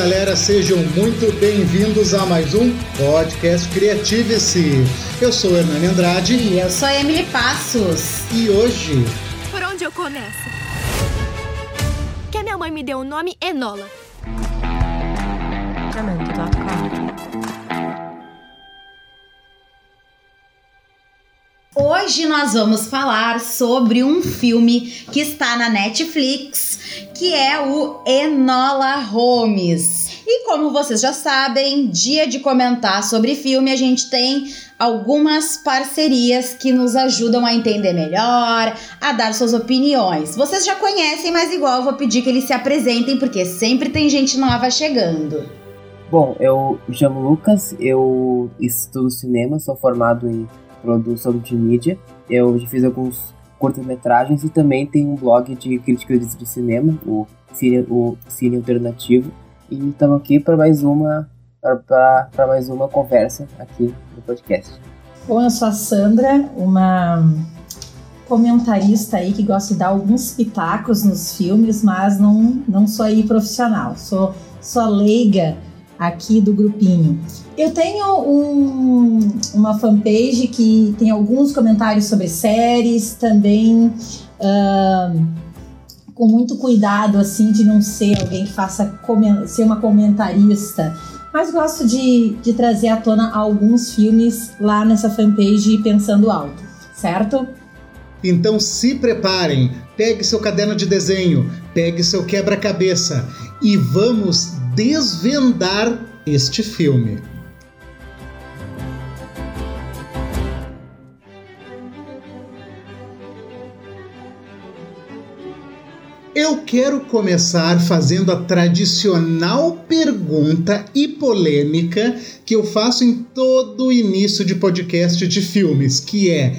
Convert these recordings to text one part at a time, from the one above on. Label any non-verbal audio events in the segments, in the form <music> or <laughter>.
galera, sejam muito bem-vindos a mais um podcast Criative-se. Eu sou Hernani Andrade. E eu sou Emily Passos. E hoje. Por onde eu começo? Que a minha mãe me deu o nome Enola. Hoje nós vamos falar sobre um filme que está na Netflix, que é o Enola Holmes. E como vocês já sabem, dia de comentar sobre filme, a gente tem algumas parcerias que nos ajudam a entender melhor, a dar suas opiniões. Vocês já conhecem, mas igual eu vou pedir que eles se apresentem, porque sempre tem gente nova chegando. Bom, eu me chamo Lucas, eu estudo cinema, sou formado em produção de mídia. Eu já fiz alguns curtas-metragens e também tenho um blog de críticas de cinema, o Cine, o Cine Alternativo. E estamos aqui para mais uma para mais uma conversa aqui no podcast. Bom, eu sou a Sandra, uma comentarista aí que gosta de dar alguns pitacos nos filmes, mas não, não sou aí profissional, sou, sou leiga aqui do grupinho. Eu tenho um, uma fanpage que tem alguns comentários sobre séries, também uh, com muito cuidado, assim, de não ser alguém que faça ser uma comentarista. Mas gosto de, de trazer à tona alguns filmes lá nessa fanpage pensando alto, certo? Então se preparem, pegue seu caderno de desenho, pegue seu quebra-cabeça e vamos desvendar este filme. Eu quero começar fazendo a tradicional pergunta e polêmica que eu faço em todo o início de podcast de filmes, que é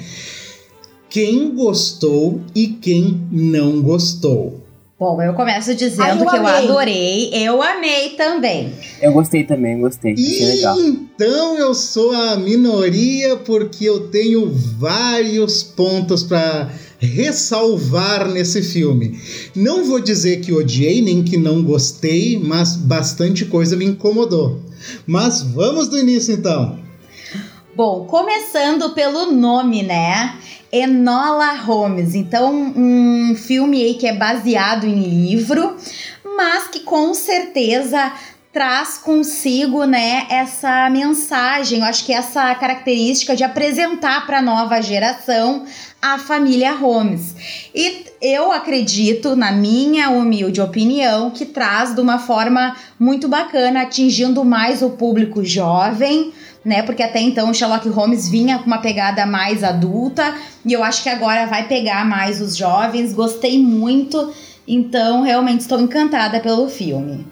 quem gostou e quem não gostou. Bom, eu começo dizendo Ai, eu que amei. eu adorei. Eu amei também. Eu gostei também, gostei. E então eu sou a minoria porque eu tenho vários pontos para ressalvar nesse filme. Não vou dizer que odiei nem que não gostei, mas bastante coisa me incomodou. Mas vamos do início então. Bom, começando pelo nome, né? Enola Holmes. Então, um filme aí que é baseado em livro, mas que com certeza traz consigo, né, essa mensagem, eu acho que essa característica de apresentar para a nova geração a família Holmes. E eu acredito, na minha humilde opinião, que traz de uma forma muito bacana, atingindo mais o público jovem, né? Porque até então o Sherlock Holmes vinha com uma pegada mais adulta e eu acho que agora vai pegar mais os jovens. Gostei muito, então realmente estou encantada pelo filme.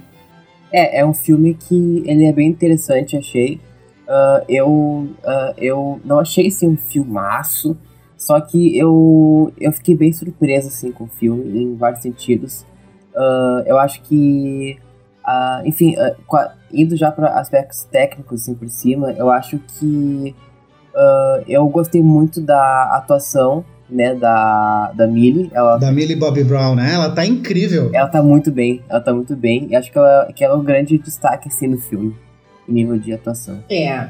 É, é um filme que ele é bem interessante, achei. Uh, eu, uh, eu não achei assim um filmaço, só que eu, eu fiquei bem surpreso assim, com o filme, em vários sentidos. Uh, eu acho que, enfim, indo já para aspectos técnicos assim, por cima, eu acho que eu gostei muito da atuação né, da, da Millie. Ela, da Millie Bobby Brown, né? Ela tá incrível. Ela tá muito bem, ela tá muito bem. E acho que ela, que ela é um grande destaque, assim, no filme, em nível de atuação. É.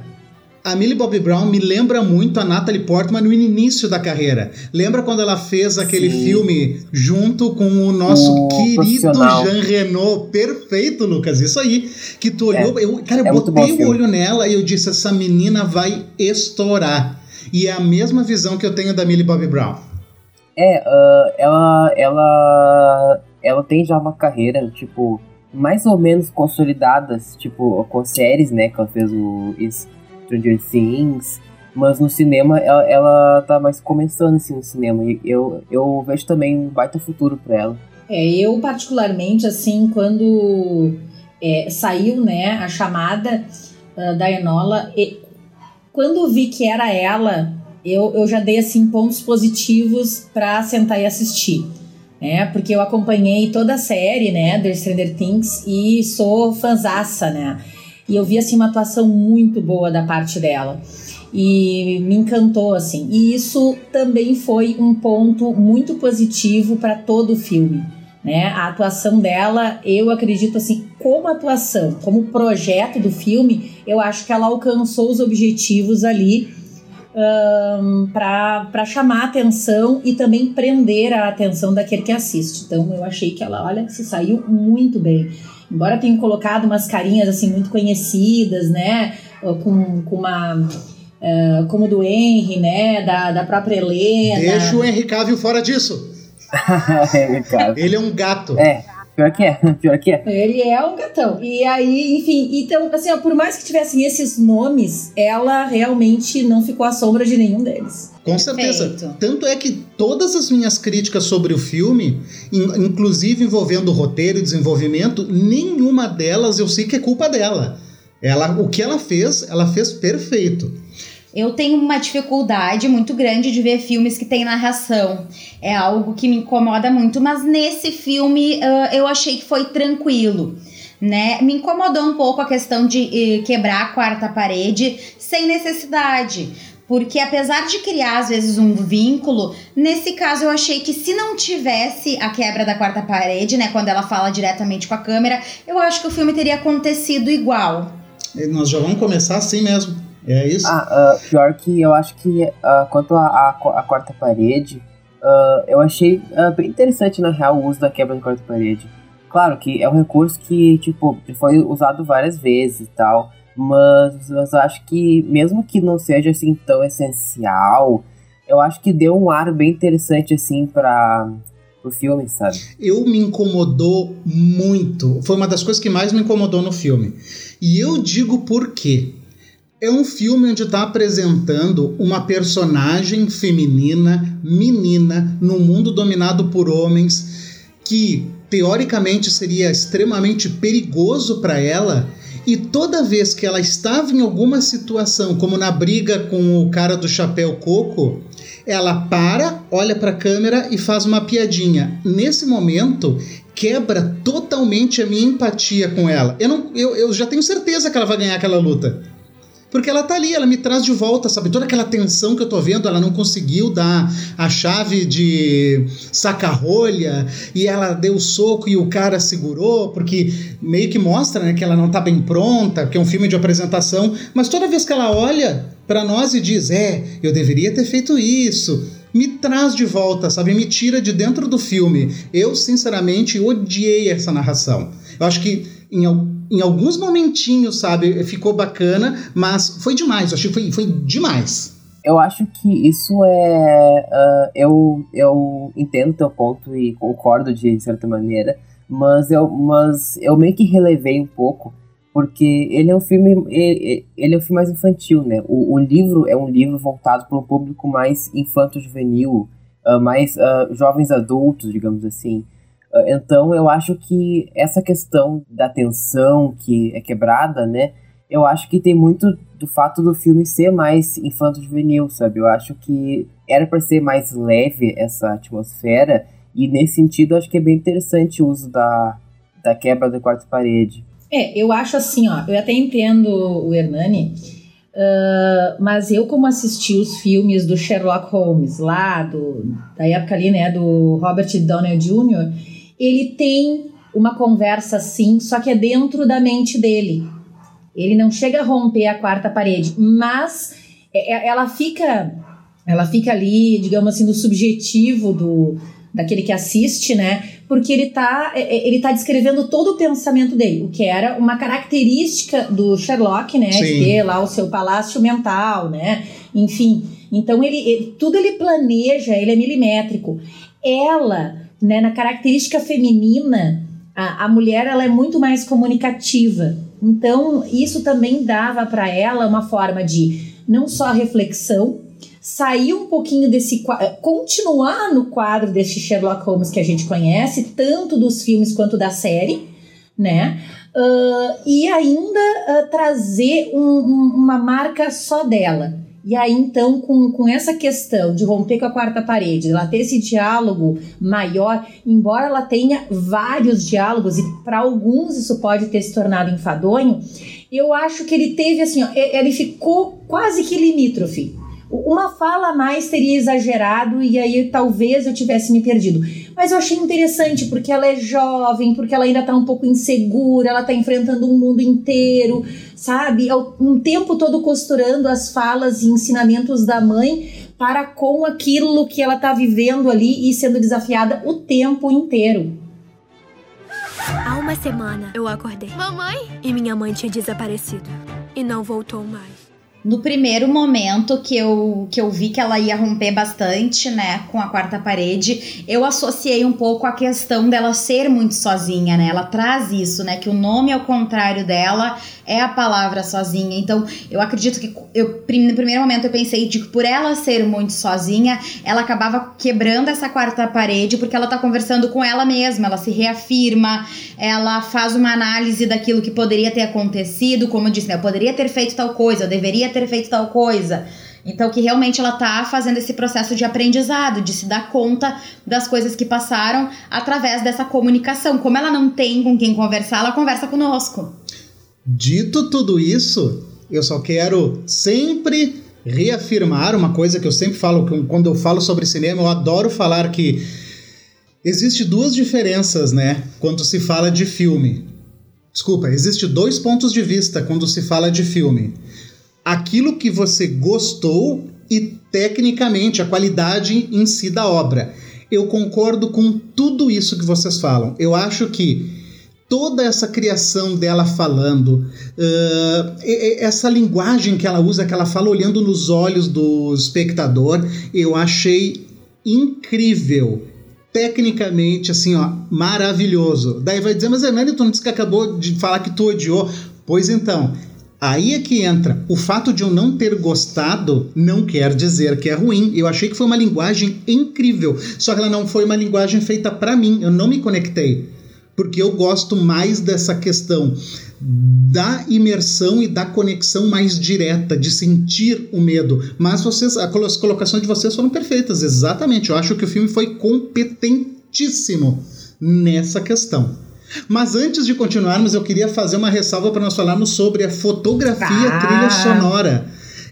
A Millie Bobby Brown me lembra muito a Natalie Portman no início da carreira. Lembra quando ela fez aquele Sim. filme junto com o nosso o querido Jean Reno? Perfeito, Lucas. Isso aí. Que tu olhou. É. Eu, cara, eu é botei o olho nela e eu disse: essa menina vai estourar. E é a mesma visão que eu tenho da Millie Bobby Brown. É, uh, ela, ela, ela tem já uma carreira, tipo, mais ou menos consolidadas, tipo, com séries, né, que ela fez o Stranger Things, mas no cinema ela, ela tá mais começando, assim, no cinema, e eu, eu vejo também um baita futuro pra ela. É, eu particularmente, assim, quando é, saiu, né, a chamada uh, da Enola, quando vi que era ela, eu, eu já dei assim pontos positivos para sentar e assistir. Né? Porque eu acompanhei toda a série, né, Stranger Things e sou fanzaça, né? E eu vi assim uma atuação muito boa da parte dela. E me encantou assim. E isso também foi um ponto muito positivo para todo o filme. Né? A atuação dela, eu acredito assim, como atuação, como projeto do filme, eu acho que ela alcançou os objetivos ali um, para chamar a atenção e também prender a atenção daquele que assiste. Então eu achei que ela, olha, se saiu muito bem. Embora tenha colocado umas carinhas assim muito conhecidas, né? Com, com uma. Uh, como do Henry, né? Da, da própria Helena. Deixa o Henry Cavill fora disso. <laughs> é, Ele é um gato. É. Pior que é, <laughs> pior que é. Ele é um gatão. E aí, enfim, então, assim, ó, por mais que tivessem esses nomes, ela realmente não ficou à sombra de nenhum deles. Com certeza. Tanto é que todas as minhas críticas sobre o filme, in, inclusive envolvendo o roteiro e desenvolvimento, nenhuma delas eu sei que é culpa dela. Ela, o que ela fez, ela fez perfeito. Eu tenho uma dificuldade muito grande de ver filmes que tem narração. É algo que me incomoda muito, mas nesse filme uh, eu achei que foi tranquilo. Né? Me incomodou um pouco a questão de uh, quebrar a quarta parede sem necessidade. Porque apesar de criar às vezes um vínculo, nesse caso eu achei que se não tivesse a quebra da quarta parede, né, quando ela fala diretamente com a câmera, eu acho que o filme teria acontecido igual. Nós já vamos começar assim mesmo. É isso? Ah, uh, pior que eu acho que uh, quanto à quarta parede, uh, eu achei bem interessante, na real, o uso da quebra da quarta parede. Claro que é um recurso que, tipo, foi usado várias vezes e tal, mas, mas eu acho que, mesmo que não seja, assim, tão essencial, eu acho que deu um ar bem interessante, assim, para o filme, sabe? Eu me incomodou muito. Foi uma das coisas que mais me incomodou no filme. E eu digo por quê. É um filme onde está apresentando uma personagem feminina, menina, num mundo dominado por homens, que teoricamente seria extremamente perigoso para ela. E toda vez que ela estava em alguma situação, como na briga com o cara do chapéu coco, ela para, olha para a câmera e faz uma piadinha. Nesse momento, quebra totalmente a minha empatia com ela. Eu, não, eu, eu já tenho certeza que ela vai ganhar aquela luta. Porque ela tá ali, ela me traz de volta, sabe? Toda aquela tensão que eu tô vendo, ela não conseguiu dar a chave de saca-rolha e ela deu soco e o cara segurou, porque meio que mostra né, que ela não tá bem pronta, que é um filme de apresentação, mas toda vez que ela olha para nós e diz: É, eu deveria ter feito isso me traz de volta, sabe? Me tira de dentro do filme. Eu, sinceramente, odiei essa narração. Eu acho que em, em alguns momentinhos, sabe, ficou bacana, mas foi demais, eu achei que foi, foi demais. Eu acho que isso é. Uh, eu, eu entendo teu ponto e concordo de certa maneira, mas eu, mas eu meio que relevei um pouco, porque ele é um filme. Ele, ele é um filme mais infantil, né? O, o livro é um livro voltado para um público mais infanto-juvenil, uh, mais uh, jovens adultos, digamos assim. Ah, então eu acho que essa questão da tensão que é quebrada, né? Eu acho que tem muito do fato do filme ser mais infanto-juvenil, sabe? Eu acho que era para ser mais leve essa atmosfera e nesse sentido acho que é bem interessante o uso da, da quebra da quarta parede. É, eu acho assim, ó, eu até entendo o Hernani, uh, mas eu como assisti os filmes do Sherlock Holmes lá, do, da época ali, né, do Robert Downey Jr., ele tem uma conversa assim, só que é dentro da mente dele. Ele não chega a romper a quarta parede, mas é, é, ela fica ela fica ali, digamos assim, no subjetivo do daquele que assiste, né? Porque ele tá é, ele tá descrevendo todo o pensamento dele, o que era uma característica do Sherlock, né, Sim. de ter lá o seu palácio mental, né? Enfim, então ele, ele tudo ele planeja, ele é milimétrico. Ela né, na característica feminina, a, a mulher ela é muito mais comunicativa. Então, isso também dava para ela uma forma de não só reflexão, sair um pouquinho desse continuar no quadro desse Sherlock Holmes que a gente conhece, tanto dos filmes quanto da série, né? Uh, e ainda uh, trazer um, um, uma marca só dela. E aí, então, com, com essa questão de romper com a quarta parede, ela ter esse diálogo maior, embora ela tenha vários diálogos, e para alguns isso pode ter se tornado enfadonho, eu acho que ele teve assim, ó, ele ficou quase que limítrofe. Uma fala a mais teria exagerado e aí talvez eu tivesse me perdido. Mas eu achei interessante porque ela é jovem, porque ela ainda tá um pouco insegura, ela tá enfrentando um mundo inteiro, sabe? Um tempo todo costurando as falas e ensinamentos da mãe para com aquilo que ela tá vivendo ali e sendo desafiada o tempo inteiro. Há uma semana eu acordei. Mamãe? E minha mãe tinha desaparecido. E não voltou mais. No primeiro momento que eu, que eu vi que ela ia romper bastante, né, com a quarta parede, eu associei um pouco a questão dela ser muito sozinha, né? Ela traz isso, né, que o nome ao contrário dela é a palavra sozinha. Então, eu acredito que eu no primeiro momento eu pensei de que por ela ser muito sozinha, ela acabava quebrando essa quarta parede porque ela tá conversando com ela mesma, ela se reafirma, ela faz uma análise daquilo que poderia ter acontecido, como eu disse, né, eu poderia ter feito tal coisa, eu deveria ter feito tal coisa. Então, que realmente ela tá fazendo esse processo de aprendizado, de se dar conta das coisas que passaram através dessa comunicação. Como ela não tem com quem conversar, ela conversa conosco. Dito tudo isso, eu só quero sempre reafirmar uma coisa que eu sempre falo quando eu falo sobre cinema, eu adoro falar que existe duas diferenças, né, quando se fala de filme. Desculpa, existe dois pontos de vista quando se fala de filme. Aquilo que você gostou e tecnicamente a qualidade em si da obra. Eu concordo com tudo isso que vocês falam. Eu acho que toda essa criação dela falando, uh, essa linguagem que ela usa, que ela fala olhando nos olhos do espectador, eu achei incrível. Tecnicamente, assim, ó, maravilhoso. Daí vai dizer, mas Hernani, tu não disse que acabou de falar que tu odiou. Pois então, Aí é que entra. O fato de eu não ter gostado não quer dizer que é ruim. Eu achei que foi uma linguagem incrível. Só que ela não foi uma linguagem feita para mim. Eu não me conectei porque eu gosto mais dessa questão da imersão e da conexão mais direta, de sentir o medo. Mas vocês, as colocações de vocês foram perfeitas, exatamente. Eu acho que o filme foi competentíssimo nessa questão. Mas antes de continuarmos, eu queria fazer uma ressalva para nós falarmos sobre a fotografia ah. trilha sonora.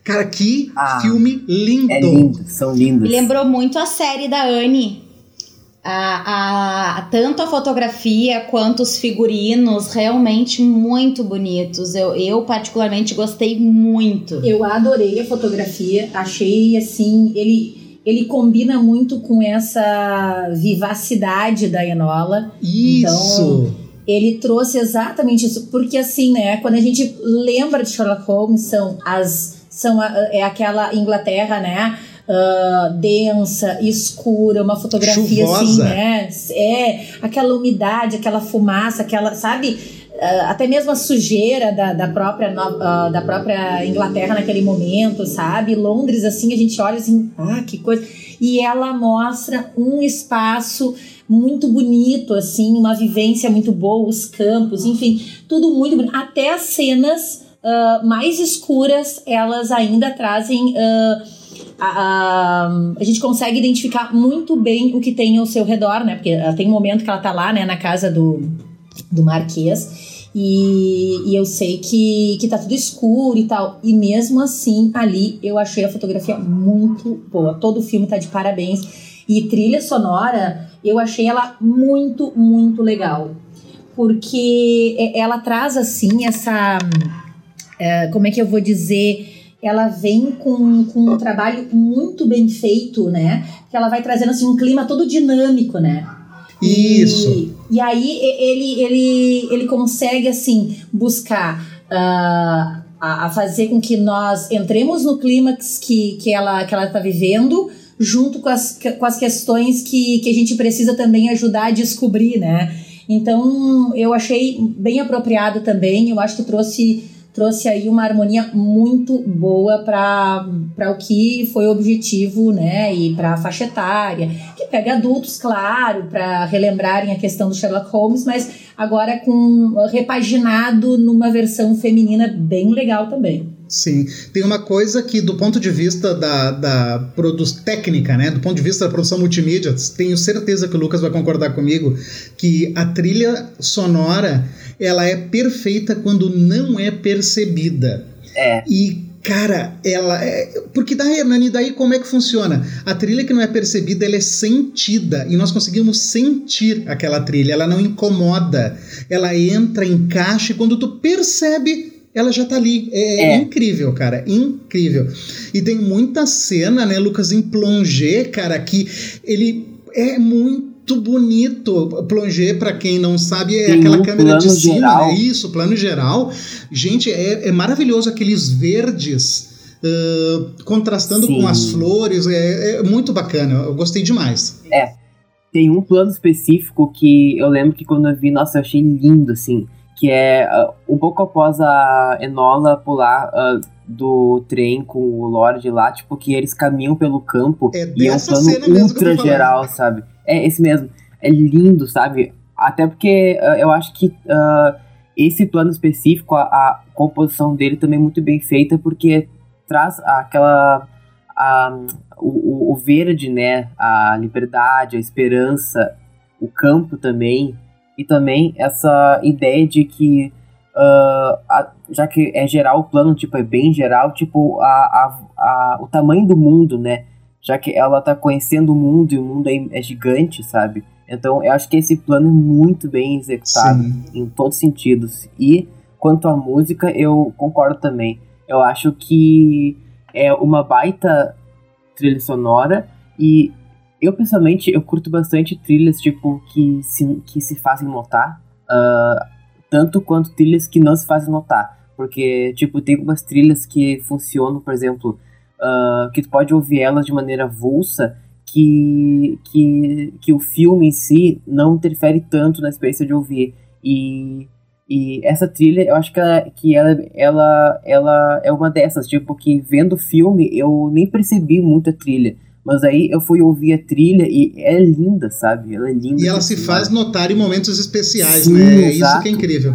Cara, que ah, filme lindo! É lindo, são lindos. Lembrou muito a série da Anne a, a, tanto a fotografia quanto os figurinos realmente muito bonitos. Eu, eu particularmente gostei muito. Eu adorei a fotografia, achei assim, ele, ele combina muito com essa vivacidade da Enola. Isso! Então, ele trouxe exatamente isso, porque assim, né, quando a gente lembra de Sherlock Holmes, são as são a, é aquela Inglaterra, né? uh, densa, escura, uma fotografia assim, Chuvosa. assim, né? É, aquela umidade, aquela fumaça, aquela, sabe? Uh, até mesmo a sujeira da, da, própria, uh, da própria Inglaterra naquele momento, sabe? Londres, assim, a gente olha assim, ah, que coisa. E ela mostra um espaço muito bonito, assim, uma vivência muito boa, os campos, enfim, tudo muito bonito. Até as cenas uh, mais escuras, elas ainda trazem. Uh, a, a, a, gente consegue identificar muito bem o que tem ao seu redor, né? Porque tem um momento que ela tá lá, né, na casa do, do Marquês. E, e eu sei que, que tá tudo escuro e tal. E mesmo assim, ali eu achei a fotografia muito boa. Todo o filme tá de parabéns. E trilha sonora, eu achei ela muito, muito legal. Porque ela traz, assim, essa. É, como é que eu vou dizer? ela vem com, com um trabalho muito bem feito, né? Que ela vai trazendo assim um clima todo dinâmico, né? Isso. E, aí ele, ele, ele consegue assim buscar uh, a, a, fazer com que nós entremos no clímax que, que ela que ela está vivendo, junto com as, com as questões que, que a gente precisa também ajudar a descobrir, né? Então eu achei bem apropriado também. Eu acho que trouxe trouxe aí uma harmonia muito boa para o que foi o objetivo, né? E para a faixa etária, que pega adultos, claro, para relembrarem a questão do Sherlock Holmes, mas agora com repaginado numa versão feminina bem legal também. Sim, tem uma coisa que do ponto de vista da, da produção técnica, né, do ponto de vista da produção multimídia, tenho certeza que o Lucas vai concordar comigo, que a trilha sonora ela é perfeita quando não é percebida. É. E Cara, ela é. Porque daí, Nani, daí como é que funciona? A trilha que não é percebida, ela é sentida. E nós conseguimos sentir aquela trilha. Ela não incomoda. Ela entra, encaixa, e quando tu percebe, ela já tá ali. É, é, incrível, cara. Incrível. E tem muita cena, né, Lucas, em plongé, cara, que ele é muito bonito. Plongé, para quem não sabe, é Tem aquela um câmera de cima, geral. né? Isso, plano geral. Gente, é, é maravilhoso aqueles verdes. Uh, contrastando Sim. com as flores, é, é, muito bacana, eu gostei demais. É, tem um plano específico que eu lembro que quando eu vi, nossa, eu achei lindo, assim, que é uh, um pouco após a Enola pular uh, do trem com o Lorde lá, tipo, que eles caminham pelo campo é e é um plano ultra geral, sabe? É esse mesmo. É lindo, sabe? Até porque uh, eu acho que esse plano específico, a, a, composição dele também é muito bem feita, porque traz aquela. A, o, o verde, né? A liberdade, a esperança, o campo também. E também essa ideia de que Uh, a, já que é geral o plano, tipo, é bem geral, tipo, a, a, a, o tamanho do mundo, né? Já que ela tá conhecendo o mundo e o mundo é, é gigante, sabe? Então eu acho que esse plano é muito bem executado Sim. em todos os sentidos. E quanto à música, eu concordo também. Eu acho que é uma baita trilha sonora e eu pessoalmente eu curto bastante trilhas tipo que se, que se fazem notar. Uh, tanto quanto trilhas que não se fazem notar. Porque, tipo, tem algumas trilhas que funcionam, por exemplo, uh, que tu pode ouvir elas de maneira avulsa, que, que, que o filme em si não interfere tanto na experiência de ouvir. E, e essa trilha, eu acho que, ela, que ela, ela, ela é uma dessas, tipo, que vendo o filme eu nem percebi muito a trilha. Mas aí eu fui ouvir a trilha e é linda, sabe? Ela é linda. E ela se faz notar em momentos especiais, Sim, né? É isso que é incrível.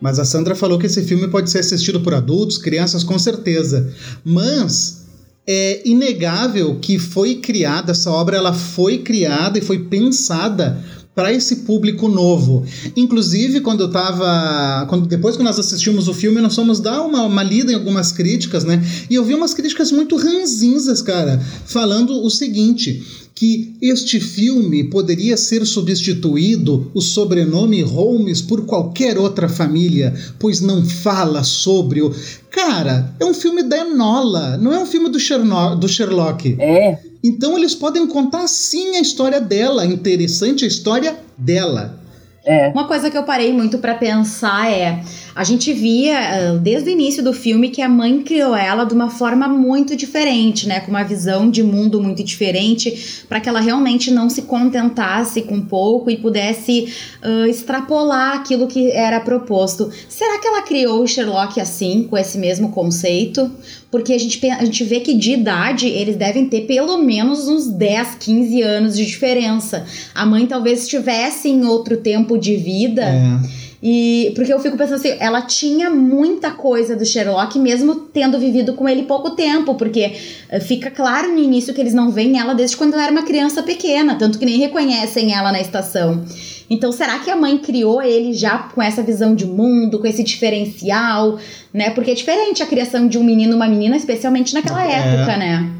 Mas a Sandra falou que esse filme pode ser assistido por adultos, crianças, com certeza. Mas é inegável que foi criada, essa obra ela foi criada e foi pensada para esse público novo. Inclusive, quando eu tava. Quando, depois que nós assistimos o filme, nós fomos dar uma, uma lida em algumas críticas, né? E eu vi umas críticas muito ranzinzas, cara, falando o seguinte: que este filme poderia ser substituído o sobrenome Holmes por qualquer outra família, pois não fala sobre o. Cara, é um filme da Enola, não é um filme do, Cherno... do Sherlock. É. Então eles podem contar sim a história dela, interessante a história dela. É. Uma coisa que eu parei muito para pensar é a gente via ah, desde o início do filme que a mãe criou ela de uma forma muito diferente, né, com uma visão de mundo muito diferente, para que ela realmente não se contentasse com pouco e pudesse uh, extrapolar aquilo que era proposto. Será que ela criou o Sherlock assim, com esse mesmo conceito? Porque a gente, a gente vê que de idade eles devem ter pelo menos uns 10, 15 anos de diferença. A mãe talvez estivesse em outro tempo de vida. É e porque eu fico pensando assim, ela tinha muita coisa do Sherlock, mesmo tendo vivido com ele pouco tempo, porque eh, fica claro no início que eles não veem ela desde quando ela era uma criança pequena, tanto que nem reconhecem ela na estação. Então, será que a mãe criou ele já com essa visão de mundo, com esse diferencial, né? Porque é diferente a criação de um menino e uma menina, especialmente naquela é. época, né?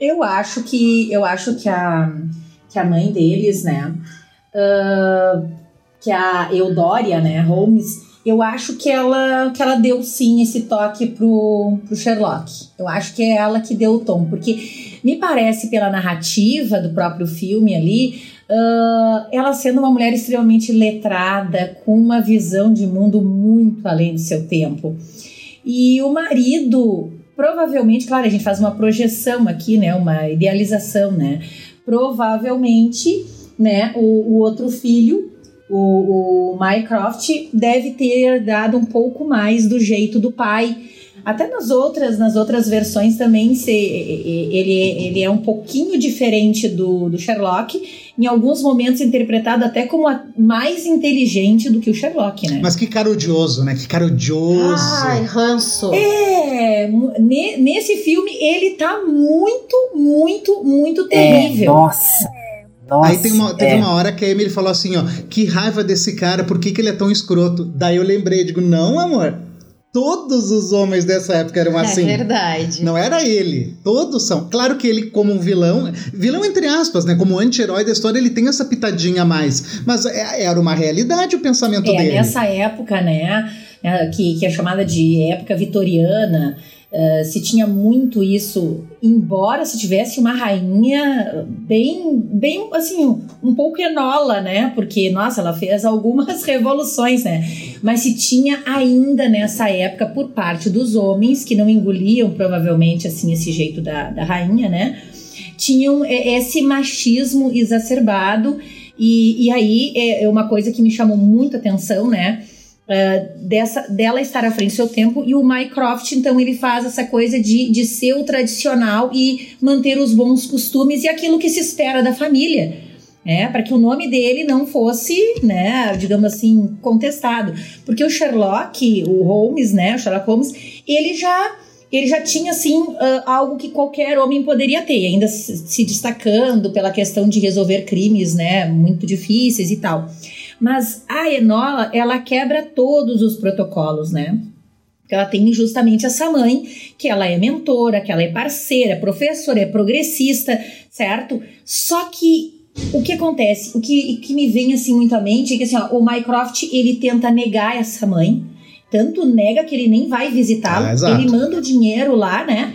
Eu acho que eu acho que a, que a mãe deles, né? Uh, que a Eudória, né, Holmes, eu acho que ela, que ela deu sim esse toque pro, pro Sherlock. Eu acho que é ela que deu o tom, porque me parece pela narrativa do próprio filme ali, uh, ela sendo uma mulher extremamente letrada, com uma visão de mundo muito além do seu tempo. E o marido, provavelmente, claro, a gente faz uma projeção aqui, né, uma idealização, né, provavelmente, né, o, o outro filho o, o Mycroft deve ter dado um pouco mais do jeito do pai. Até nas outras, nas outras versões também se, ele, ele é um pouquinho diferente do, do Sherlock, em alguns momentos interpretado até como mais inteligente do que o Sherlock, né? Mas que cara odioso, né? Que cara odioso. Ai, ranço. É, nesse filme ele tá muito, muito, muito terrível. É, nossa. Nossa, Aí tem uma, teve é. uma hora que a Emily falou assim, ó, que raiva desse cara, por que, que ele é tão escroto? Daí eu lembrei, digo, não, amor. Todos os homens dessa época eram É assim. verdade. Não era ele, todos são. Claro que ele, como um vilão, vilão entre aspas, né? Como anti-herói da história, ele tem essa pitadinha a mais. Mas é- era uma realidade o pensamento É, dele. nessa época, né, é, que, que é chamada de época vitoriana, eh, se tinha muito isso, embora se tivesse uma rainha bem, bem, assim, um pouco enola, né, porque, nossa, ela fez algumas <laughs> revoluções, né, mas se tinha ainda nessa época, por parte dos homens, que não engoliam, provavelmente, assim, esse jeito da, da rainha, né, tinham eh, esse machismo exacerbado. E, e aí é é uma coisa que me chamou muito atenção, né? Uh, dessa, dela estar à frente do seu tempo e o Mycroft, então, ele faz essa coisa de, de ser o tradicional e manter os bons costumes e aquilo que se espera da família. É, para que o nome dele não fosse, né, digamos assim, contestado. Porque o Sherlock, o Holmes, né, o Sherlock Holmes, ele já ele já tinha assim ah, algo que qualquer homem poderia ter, ainda se destacando pela questão de resolver crimes, né, muito difíceis e tal. Mas a Enola, ela quebra todos os protocolos, né? Porque ela tem justamente essa mãe, que ela é mentora, que ela é parceira, é professora, é progressista, certo? Só que o que acontece, o que, que me vem assim muito à mente é que assim, ó, o Mycroft, ele tenta negar essa mãe, tanto nega que ele nem vai visitá-la, Ah, ele manda o dinheiro lá, né?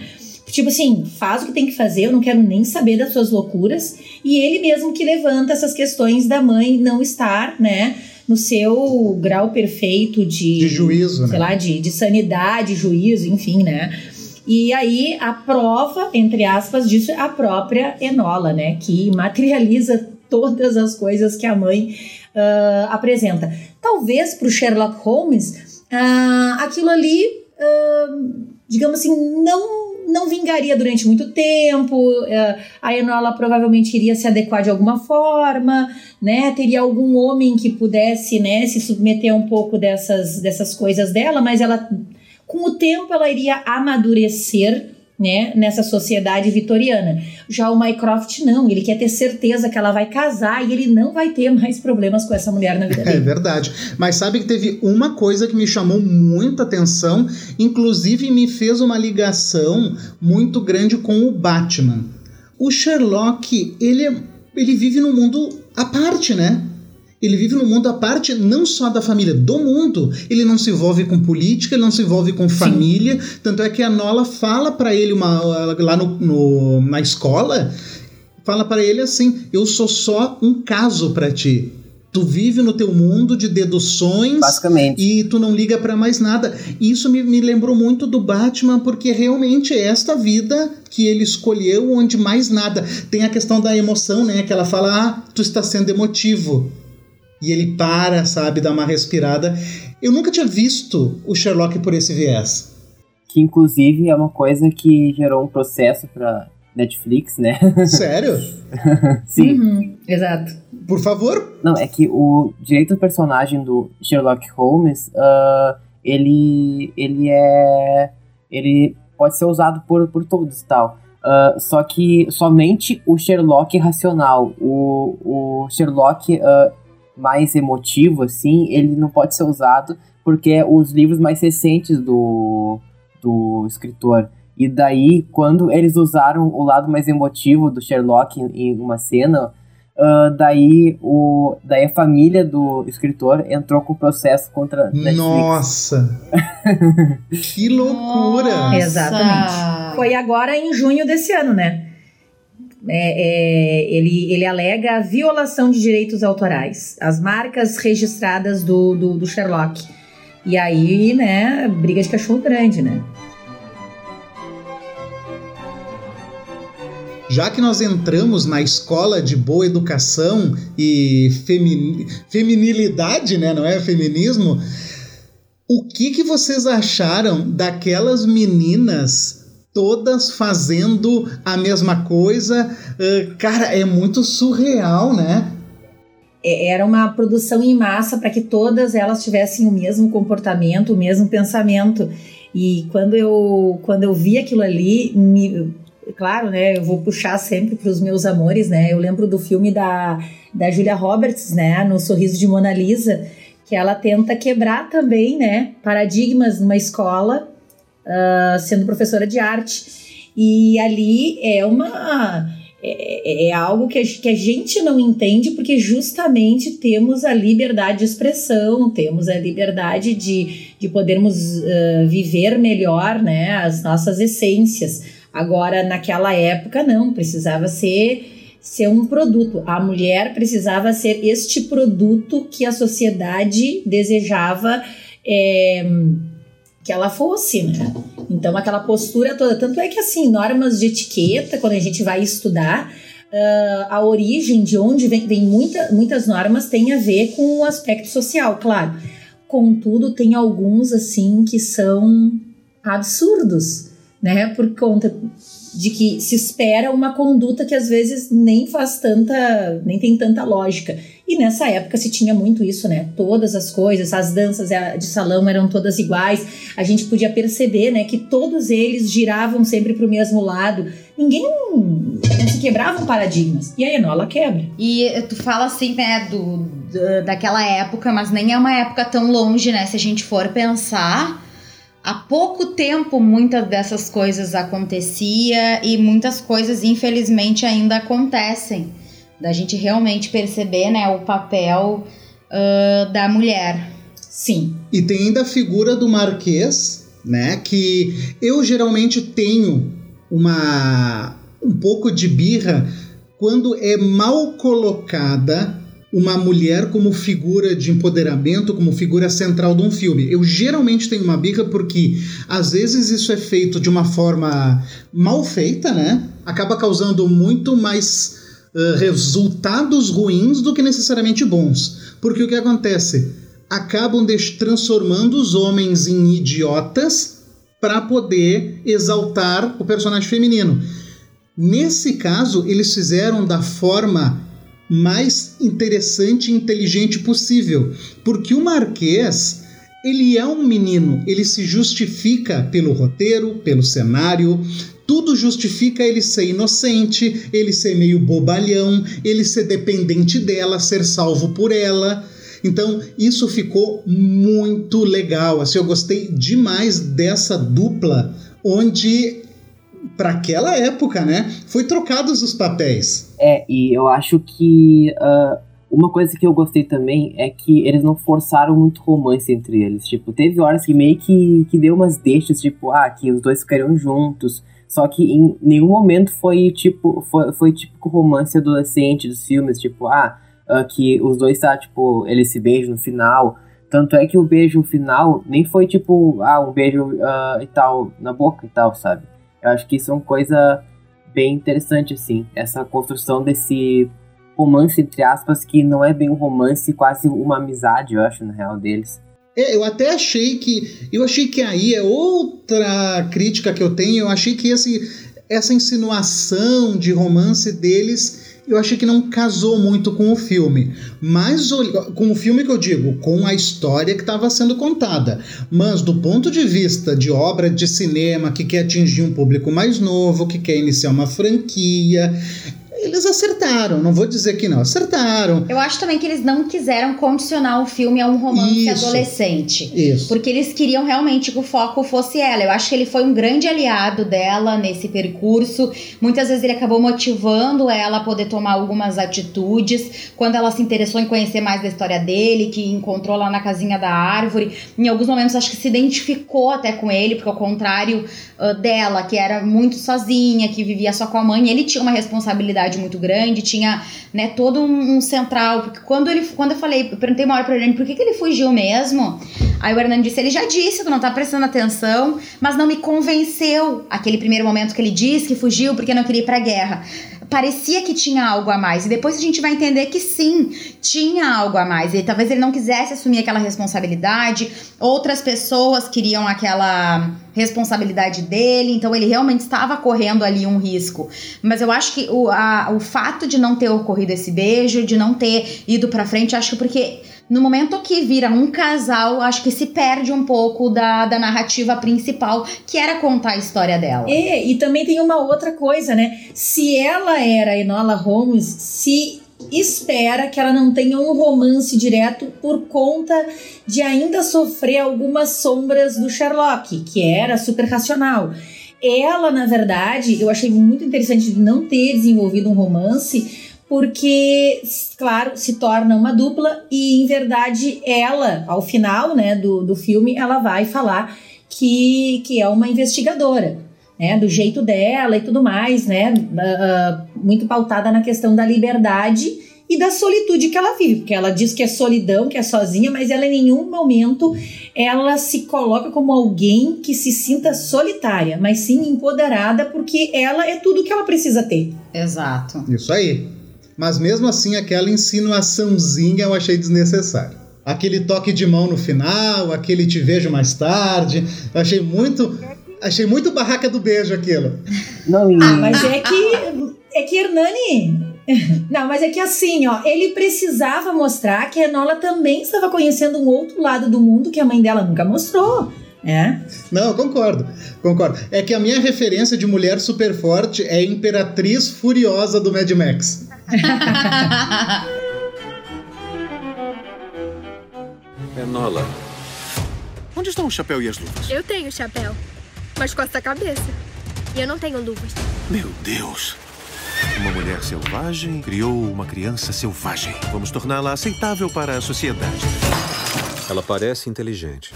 Tipo assim, faz o que tem que fazer, eu não quero nem saber das suas loucuras. E ele mesmo que levanta essas questões da mãe não estar, né, no seu grau perfeito de, De juízo, sei né? lá, de, de sanidade, juízo, enfim, né? E aí a prova, entre aspas, disso é a própria Enola, né? Que materializa todas as coisas que a mãe ah, apresenta. Talvez para o Sherlock Holmes, ah, aquilo ali, ah, digamos assim, não não vingaria durante muito tempo, ah, a Enola provavelmente iria se adequar de alguma forma, né? Teria algum homem que pudesse, né, se submeter a um pouco dessas, dessas coisas dela, mas ela, com o tempo, ela iria amadurecer, né, nessa sociedade vitoriana. Já o Mycroft não, ele quer ter certeza que ela vai casar e ele não vai ter mais problemas com essa mulher na vida É dele. verdade. Mas sabe que teve uma coisa que me chamou muita atenção, inclusive me fez uma ligação muito grande com o Batman. O Sherlock, ele, é- ele vive num mundo à parte, né? Ele vive num mundo à parte não só da família, do mundo. Ele não se envolve com política, ele não se envolve com família. Tanto é que a Nola fala pra ele uma, lá no, no- na escola, fala pra ele assim: "Eu sou só um caso pra ti. Tu vive no teu mundo de deduções e tu não liga pra mais nada. Isso me, me lembrou muito do Batman, porque realmente é esta vida que ele escolheu, onde mais nada. Tem a questão da emoção, né? Que ela fala, ah, tu está sendo emotivo. E ele para, sabe, dá uma respirada. Eu nunca tinha visto o Sherlock por esse viés. Que inclusive é uma coisa que gerou um processo pra Netflix, né? <laughs> Sério? Sim. Uhum, exato. Por favor? Não, é que o direito do personagem do Sherlock Holmes, ah, ele, ele é. Ele pode ser usado por, por todos e tal. Ah, só que somente o Sherlock racional, o, o Sherlock ah, mais emotivo, assim, ele não pode ser usado porque é os livros mais recentes do, do escritor. E daí, quando eles usaram o lado mais emotivo do Sherlock em, em uma cena, ah, daí, o, daí a família do escritor entrou com processo contra Netflix. Nossa! <laughs> que loucura! Nossa. Exatamente. Foi agora em junho desse ano, né? É, é, ele, ele alega a violação de direitos autorais, as marcas registradas do, do, do Sherlock. E aí, né, briga de cachorro grande, né? Já que nós entramos na escola de boa educação e femini- feminilidade, né, não é feminismo, o que que vocês acharam daquelas meninas todas fazendo a mesma coisa? Ah, cara, é muito surreal, né? É- Era uma produção em massa para que todas elas tivessem o mesmo comportamento, o mesmo pensamento. E quando eu, quando eu vi aquilo ali, me- claro, né? Eu vou puxar sempre para os meus amores, né? Eu lembro do filme da, da Julia Roberts, né? No Sorriso de Mona Lisa, que ela tenta quebrar também, né, paradigmas numa escola, uh, sendo professora de arte. E ali é uma é, é, é, algo que a, que a gente não entende porque justamente temos a liberdade de expressão, temos a liberdade de, de podermos uh, viver melhor né, as nossas essências. Agora, naquela época, não, precisava ser ser um produto. A mulher precisava ser este produto que a sociedade desejava é, que ela fosse, né? Então, aquela postura toda. Tanto é que, assim, normas de etiqueta, quando a gente vai estudar, uh, a origem de onde vem, vem muita, muitas normas tem a ver com o aspecto social, claro. Contudo, tem alguns, assim, que são absurdos, né? Por conta de que se espera uma conduta que às vezes nem faz tanta, nem tem tanta lógica. E nessa época se tinha muito isso, né? Todas as coisas, as danças de salão eram todas iguais. A gente podia perceber, né, que todos eles giravam sempre para o mesmo lado. Ninguém não se quebravam paradigmas. E a Enola quebra. E tu fala assim, né, do, do daquela época, mas nem é uma época tão longe, né? Se a gente for pensar, há pouco tempo muitas dessas coisas acontecia e muitas coisas infelizmente ainda acontecem da gente realmente perceber né o papel uh, da mulher sim e tem ainda a figura do marquês né que eu geralmente tenho uma um pouco de birra quando é mal colocada uma mulher como figura de empoderamento, como figura central de um filme. Eu geralmente tenho uma birra porque às vezes isso é feito de uma forma mal feita, né? Acaba causando muito mais uh, resultados ruins do que necessariamente bons. Porque o que acontece? Acabam transformando os homens em idiotas para poder exaltar o personagem feminino. Nesse caso, eles fizeram da forma mais interessante e inteligente possível, porque o Marquês ele é um menino, ele se justifica pelo roteiro, pelo cenário, tudo justifica ele ser inocente, ele ser meio bobalhão, ele ser dependente dela, ser salvo por ela. Então, isso ficou muito legal. Assim, eu gostei demais dessa dupla onde para aquela época, né? Foi trocados os papéis. É, e eu acho que uh, uma coisa que eu gostei também é que eles não forçaram muito romance entre eles. Tipo, teve horas que meio que, que deu umas deixas, tipo, ah, que os dois ficariam juntos. Só que em nenhum momento foi tipo, foi, foi típico romance adolescente dos filmes, tipo, ah, uh, que os dois tá, tipo, eles se beijam no final. Tanto é que o beijo final nem foi tipo, ah, um beijo uh, e tal, na boca e tal, sabe? Eu acho que isso é uma coisa bem interessante, assim. Essa construção desse romance, entre aspas, que não é bem um romance, quase uma amizade, eu acho, na real, deles. É, eu até achei que. Eu achei que aí é outra crítica que eu tenho. Eu achei que esse, essa insinuação de romance deles eu achei que não casou muito com o filme. Mas com o filme que eu digo, com a história que estava sendo contada. Mas do ponto de vista de obra de cinema que quer atingir um público mais novo, que quer iniciar uma franquia, eles acertaram, não vou dizer que não, acertaram. Eu acho também que eles não quiseram condicionar o filme a um romance isso, adolescente. Isso. Porque eles queriam realmente que o foco fosse ela. Eu acho que ele foi um grande aliado dela nesse percurso. Muitas vezes ele acabou motivando ela a poder tomar algumas atitudes. Quando ela se interessou em conhecer mais da história dele, que encontrou lá na casinha da árvore, em alguns momentos acho que se identificou até com ele, porque ao contrário uh, dela, que era muito sozinha, que vivia só com a mãe, ele tinha uma responsabilidade muito grande, tinha, né, todo um, um, central, porque quando ele, quando eu falei, eu perguntei uma hora pro Hernani, por que, que ele fugiu mesmo? Aí o Hernani disse, ele já disse, tu não tá prestando atenção, mas não me convenceu aquele primeiro momento que ele disse que fugiu porque não queria ir pra guerra parecia que tinha algo a mais. E depois a gente vai entender que sim, tinha algo a mais. E talvez ele não quisesse assumir aquela responsabilidade, outras pessoas queriam aquela responsabilidade dele, então ele realmente estava correndo ali um risco. Mas eu acho que o, a, o fato de não ter ocorrido esse beijo, de não ter ido pra frente, acho que porque no momento que vira um casal, acho que se perde um pouco da, da narrativa principal, que era contar a história dela. É, e também tem uma outra coisa, né? Se ela era Enola Holmes, se espera que ela não tenha um romance direto por conta de ainda sofrer algumas sombras do Sherlock, que era super racional. Ela, na verdade, eu achei muito interessante não ter desenvolvido um romance, porque, claro, se torna uma dupla e, em verdade, ela, ao final né, do, do filme, ela vai falar que, que é uma investigadora. Né, do jeito dela e tudo mais, né, uh, muito pautada na questão da liberdade e da solitude que ela vive, porque ela diz que é solidão, que é sozinha, mas ela em nenhum momento ela se coloca como alguém que se sinta solitária, mas sim empoderada, porque ela é tudo que ela precisa ter. Exato. Isso aí. Mas mesmo assim, aquela insinuaçãozinha eu achei desnecessária. Aquele toque de mão no final, aquele te vejo mais tarde, eu achei muito. Achei muito barraca do beijo aquilo. Não, ah, mas é que. É que Hernani. <laughs> Não, mas é que assim, ó, ele precisava mostrar que a Enola também estava conhecendo um outro lado do mundo que a mãe dela nunca mostrou. É? Não, concordo, concordo. É que a minha referência de mulher super forte é a Imperatriz Furiosa do Mad Max. <laughs> Enola, onde estão o chapéu e as luvas? Eu tenho chapéu, mas costa a cabeça. E eu não tenho luvas. Meu Deus. Uma mulher selvagem criou uma criança selvagem. Vamos torná-la aceitável para a sociedade. Ela parece inteligente.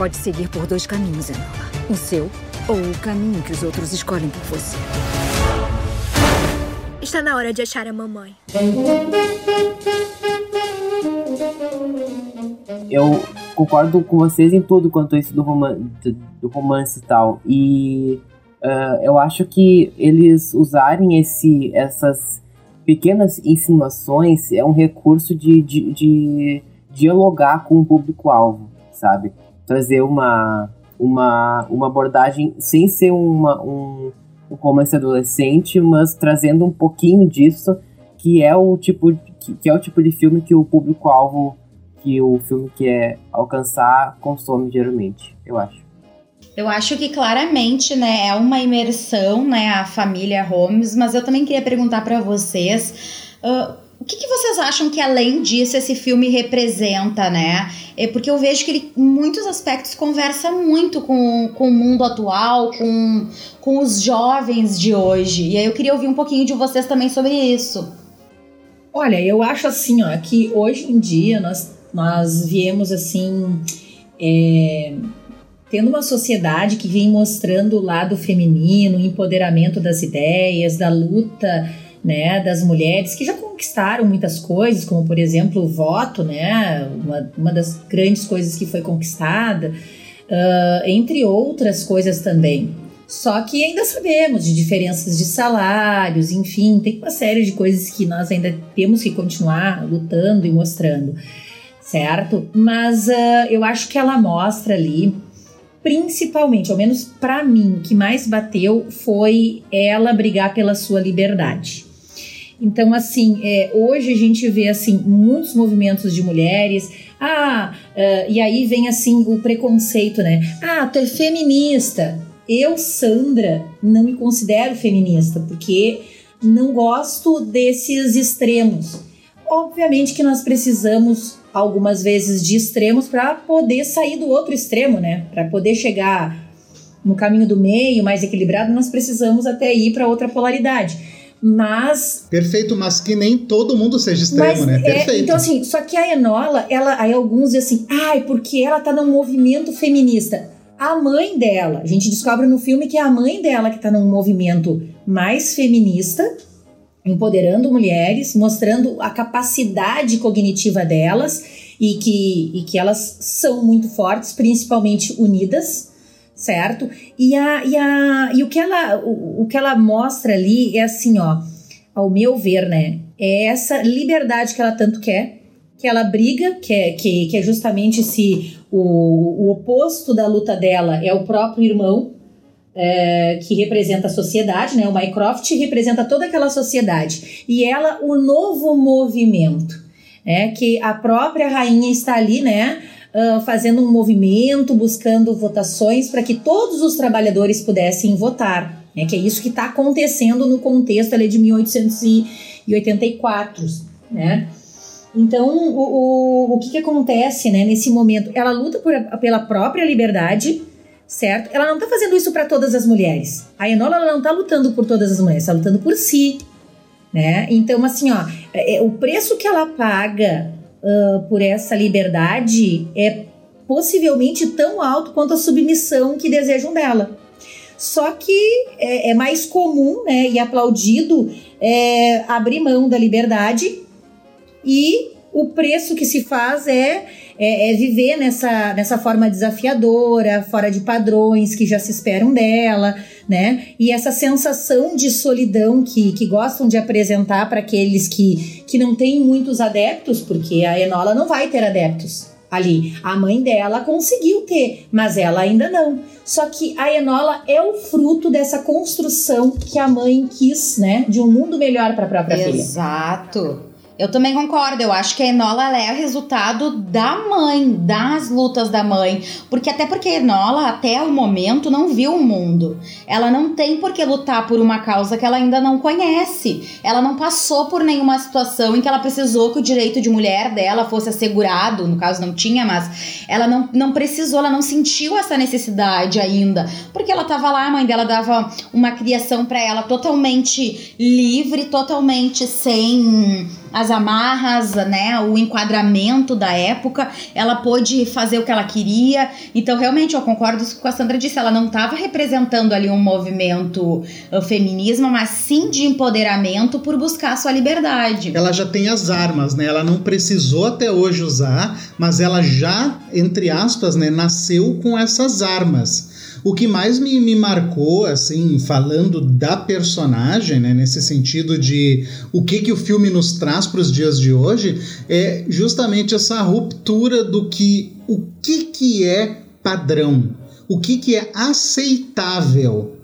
Pode seguir por dois caminhos, Enola. O seu ou o caminho que os outros escolhem por você. Está na hora de achar a mamãe. Eu concordo com vocês em tudo quanto isso do, roman do romance e tal. E uh, eu acho que eles usarem esse, essas pequenas insinuações é um recurso de, de, de dialogar com o público-alvo, sabe? Trazer uma, uma, uma abordagem sem ser uma, um, um romance adolescente, mas trazendo um pouquinho disso, que é o tipo, que, que é o tipo de filme que o público-alvo que o filme quer alcançar consome geralmente, eu acho. Eu acho que claramente, né, é uma imersão, né, a família Holmes, mas eu também queria perguntar para vocês, uh, o que, que, vocês acham que além disso esse filme representa, né? É porque eu vejo que ele, em muitos aspectos, conversa muito com, com o mundo atual, com, com os jovens de hoje. E aí eu queria ouvir um pouquinho de vocês também sobre isso. Olha, eu acho assim, ó, que hoje em dia nós, nós viemos assim. É, tendo uma sociedade que vem mostrando o lado feminino, o empoderamento das ideias, da luta né, das mulheres que já conquistaram muitas coisas, como por exemplo o voto, né, uma, uma das grandes coisas que foi conquistada, uh, entre outras coisas também. Só que ainda sabemos de diferenças de salários, enfim, tem uma série de coisas que nós ainda temos que continuar lutando e mostrando, certo? Mas uh, eu acho que ela mostra ali principalmente, ao menos para mim, o que mais bateu foi ela brigar pela sua liberdade. Então, assim, é, hoje a gente vê assim muitos movimentos de mulheres. Ah, uh, e aí vem assim o preconceito, né? Ah, tu é feminista. Eu, Sandra, não me considero feminista porque não gosto desses extremos. Obviamente que nós precisamos algumas vezes de extremos para poder sair do outro extremo, né? Para poder chegar no caminho do meio, mais equilibrado, nós precisamos até ir para outra polaridade. Mas. Perfeito, mas que nem todo mundo seja extremo, né? É, Perfeito. então, assim, só que a Enola, ela, aí alguns dizem assim, ai, porque ela tá num movimento feminista. A mãe dela, a gente descobre no filme que é a mãe dela que tá num movimento mais feminista, empoderando mulheres, mostrando a capacidade cognitiva delas e que, e que elas são muito fortes, principalmente unidas certo? E, a, e, a, e o, que ela, o, o que ela mostra ali é assim, ó, ao meu ver, né? É essa liberdade que ela tanto quer, que ela briga, que é, que, que é justamente se o, o oposto da luta dela é o próprio irmão, é, que representa a sociedade, né? O Mycroft representa toda aquela sociedade. E ela, o novo movimento, né? Que a própria rainha está ali, né? Fazendo um movimento, buscando votações para que todos os trabalhadores pudessem votar. Né, que é isso que está acontecendo no contexto ali de 1884. né? Então, o, o, o que, que acontece né, nesse momento? Ela luta por, pela própria liberdade, certo? Ela não tá fazendo isso para todas as mulheres. A Enola ela não tá lutando por todas as mulheres, tá lutando por si, né? Então, assim, ó, é, é, o preço que ela paga uh, por essa liberdade é possivelmente tão alto quanto a submissão que desejam dela. Só que é, é mais comum né, e aplaudido é, abrir mão da liberdade e o preço que se faz é, é, é, viver nessa, nessa forma desafiadora, fora de padrões que já se esperam dela, né? E essa sensação de solidão que, que gostam de apresentar para aqueles que, que não têm muitos adeptos, porque a Enola não vai ter adeptos ali. A mãe dela conseguiu ter, mas ela ainda não. Só que a Enola é o fruto dessa construção que a mãe quis, né? De um mundo melhor para a própria Exato. filha. Exato. Eu também concordo. Eu acho que a Enola é o resultado da mãe, das lutas da mãe. Porque até porque a Enola, até o momento, não viu o mundo. Ela não tem por que lutar por uma causa que ela ainda não conhece. Ela não passou por nenhuma situação em que ela precisou que o direito de mulher dela fosse assegurado. No caso, não tinha, mas ela não, não precisou, ela não sentiu essa necessidade ainda. Porque ela tava lá, a mãe dela dava uma criação para ela totalmente livre, totalmente sem as amarras, né, o enquadramento da época, ela pôde fazer o que ela queria. Então, realmente, eu concordo com a Sandra disse, ela não estava representando ali um movimento uh, feminismo, mas sim de empoderamento por buscar sua liberdade. Ela já tem as armas, né? Ela não precisou até hoje usar, mas ela já, entre aspas, né, nasceu com essas armas. O que mais me, me marcou, assim, falando da personagem, né, nesse sentido de o que, que o filme nos traz para os dias de hoje, é justamente essa ruptura do que o que, que é padrão, o que, que é aceitável.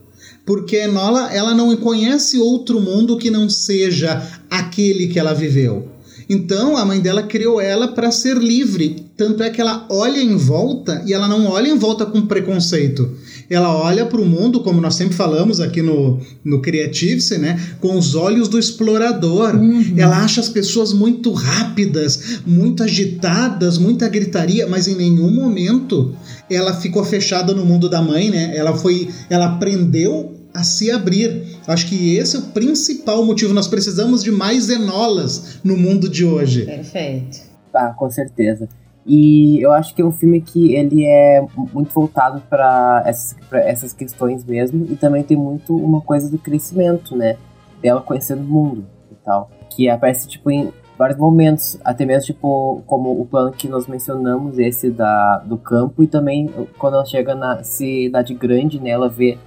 Porque Enola ela não conhece outro mundo que não seja aquele que ela viveu. Então a mãe dela criou ela para ser livre. Tanto é que ela olha em volta e ela não olha em volta com preconceito. Ela olha para o mundo, como nós sempre falamos aqui no, no Creative-se, né? Com os olhos do explorador. Uhum. Ela acha as pessoas muito rápidas, muito agitadas, muita gritaria, mas em nenhum momento ela ficou fechada no mundo da mãe, né? Ela foi. Ela aprendeu a se abrir. Acho que esse é o principal motivo. Nós precisamos de mais enolas no mundo de hoje. Perfeito. Ah, com certeza. E eu acho que é um filme que ele é muito voltado para essas, essas questões mesmo. E também tem muito uma coisa do crescimento, né? Dela conhecendo o mundo e tal. Que aparece, tipo, em vários momentos. Até mesmo, tipo, como o plano que nós mencionamos, esse da, do campo. E também quando ela chega na cidade grande, né? Ela vê,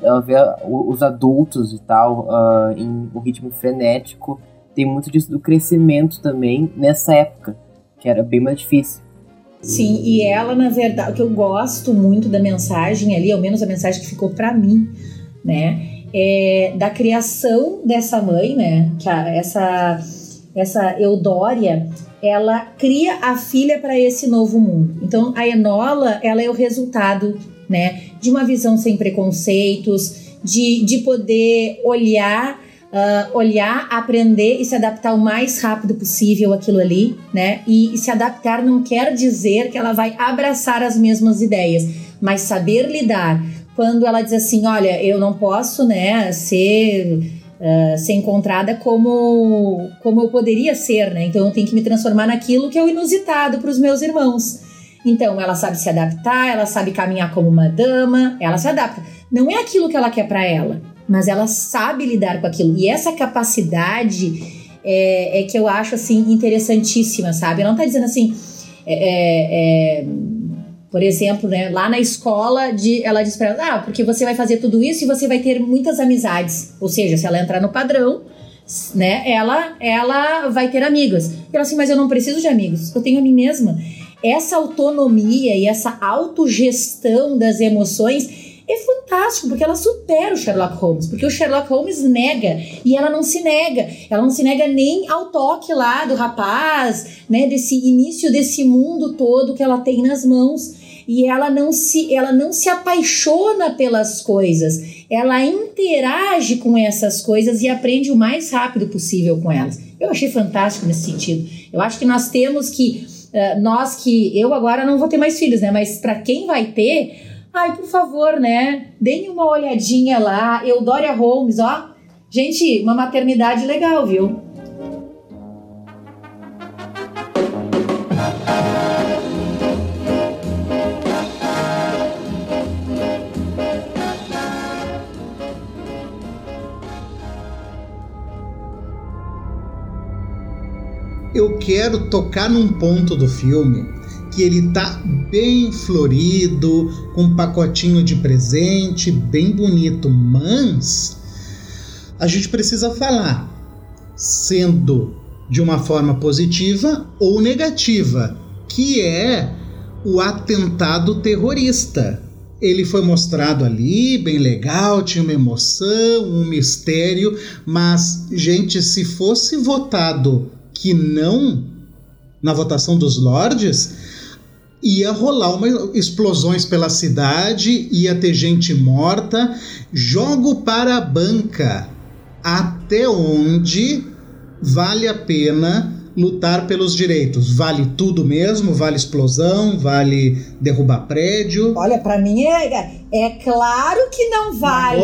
ela vê os adultos e tal uh, em um ritmo frenético. Tem muito disso do crescimento também nessa época, que era bem mais difícil. Sim, e ela, na verdade, o que eu gosto muito da mensagem ali, ao menos a mensagem que ficou para mim, né, é da criação dessa mãe, né, que a, essa, essa Eudória, ela cria a filha para esse novo mundo. Então, a Enola, ela é o resultado, né, de uma visão sem preconceitos, de, de poder olhar uh, olhar, aprender e se adaptar o mais rápido possível aquilo ali, né? E, e se adaptar não quer dizer que ela vai abraçar as mesmas ideias, mas saber lidar. Quando ela diz assim, olha, eu não posso, né, ser Uh, ser encontrada como como eu poderia ser, né? Então eu tenho que me transformar naquilo que é o inusitado para os meus irmãos. Então ela sabe se adaptar, ela sabe caminhar como uma dama, ela se adapta. Não é aquilo que ela quer para ela, mas ela sabe lidar com aquilo. E essa capacidade é, é que eu acho assim interessantíssima, sabe? Ela não tá dizendo assim, é, é, é, por exemplo, né, lá na escola, de, ela diz para ela, ah, porque você vai fazer tudo isso e você vai ter muitas amizades. Ou seja, se ela entrar no padrão, né, ela, ela vai ter amigas. E ela assim, mas eu não preciso de amigos, eu tenho a mim mesma. Essa autonomia e essa autogestão das emoções é fantástico, porque ela supera o Sherlock Holmes, porque o Sherlock Holmes nega e ela não se nega. Ela não se nega nem ao toque lá do rapaz, né, desse início desse mundo todo que ela tem nas mãos. e ela não se ela não se apaixona pelas coisas. Ela interage com essas coisas e aprende o mais rápido possível com elas. Eu achei fantástico nesse sentido. Eu acho que nós temos que uh, nós que eu agora não vou ter mais filhos, né? Mas para quem vai ter, ai, por favor, né? Deem uma olhadinha lá. Eudória Holmes, ó. Gente, uma maternidade legal, viu? eu quero tocar num ponto do filme que ele tá bem florido, com um pacotinho de presente, bem bonito, mas a gente precisa falar, sendo de uma forma positiva ou negativa, que é o atentado terrorista. Ele foi mostrado ali, bem legal, tinha uma emoção, um mistério, mas, gente, se fosse votado que não na votação dos lords, ia rolar uma explosões pela cidade, ia ter gente morta. Jogo para a banca até onde vale a pena lutar pelos direitos. Vale tudo mesmo? Vale explosão? Vale derrubar prédio? Olha, para mim é, é claro que não vale.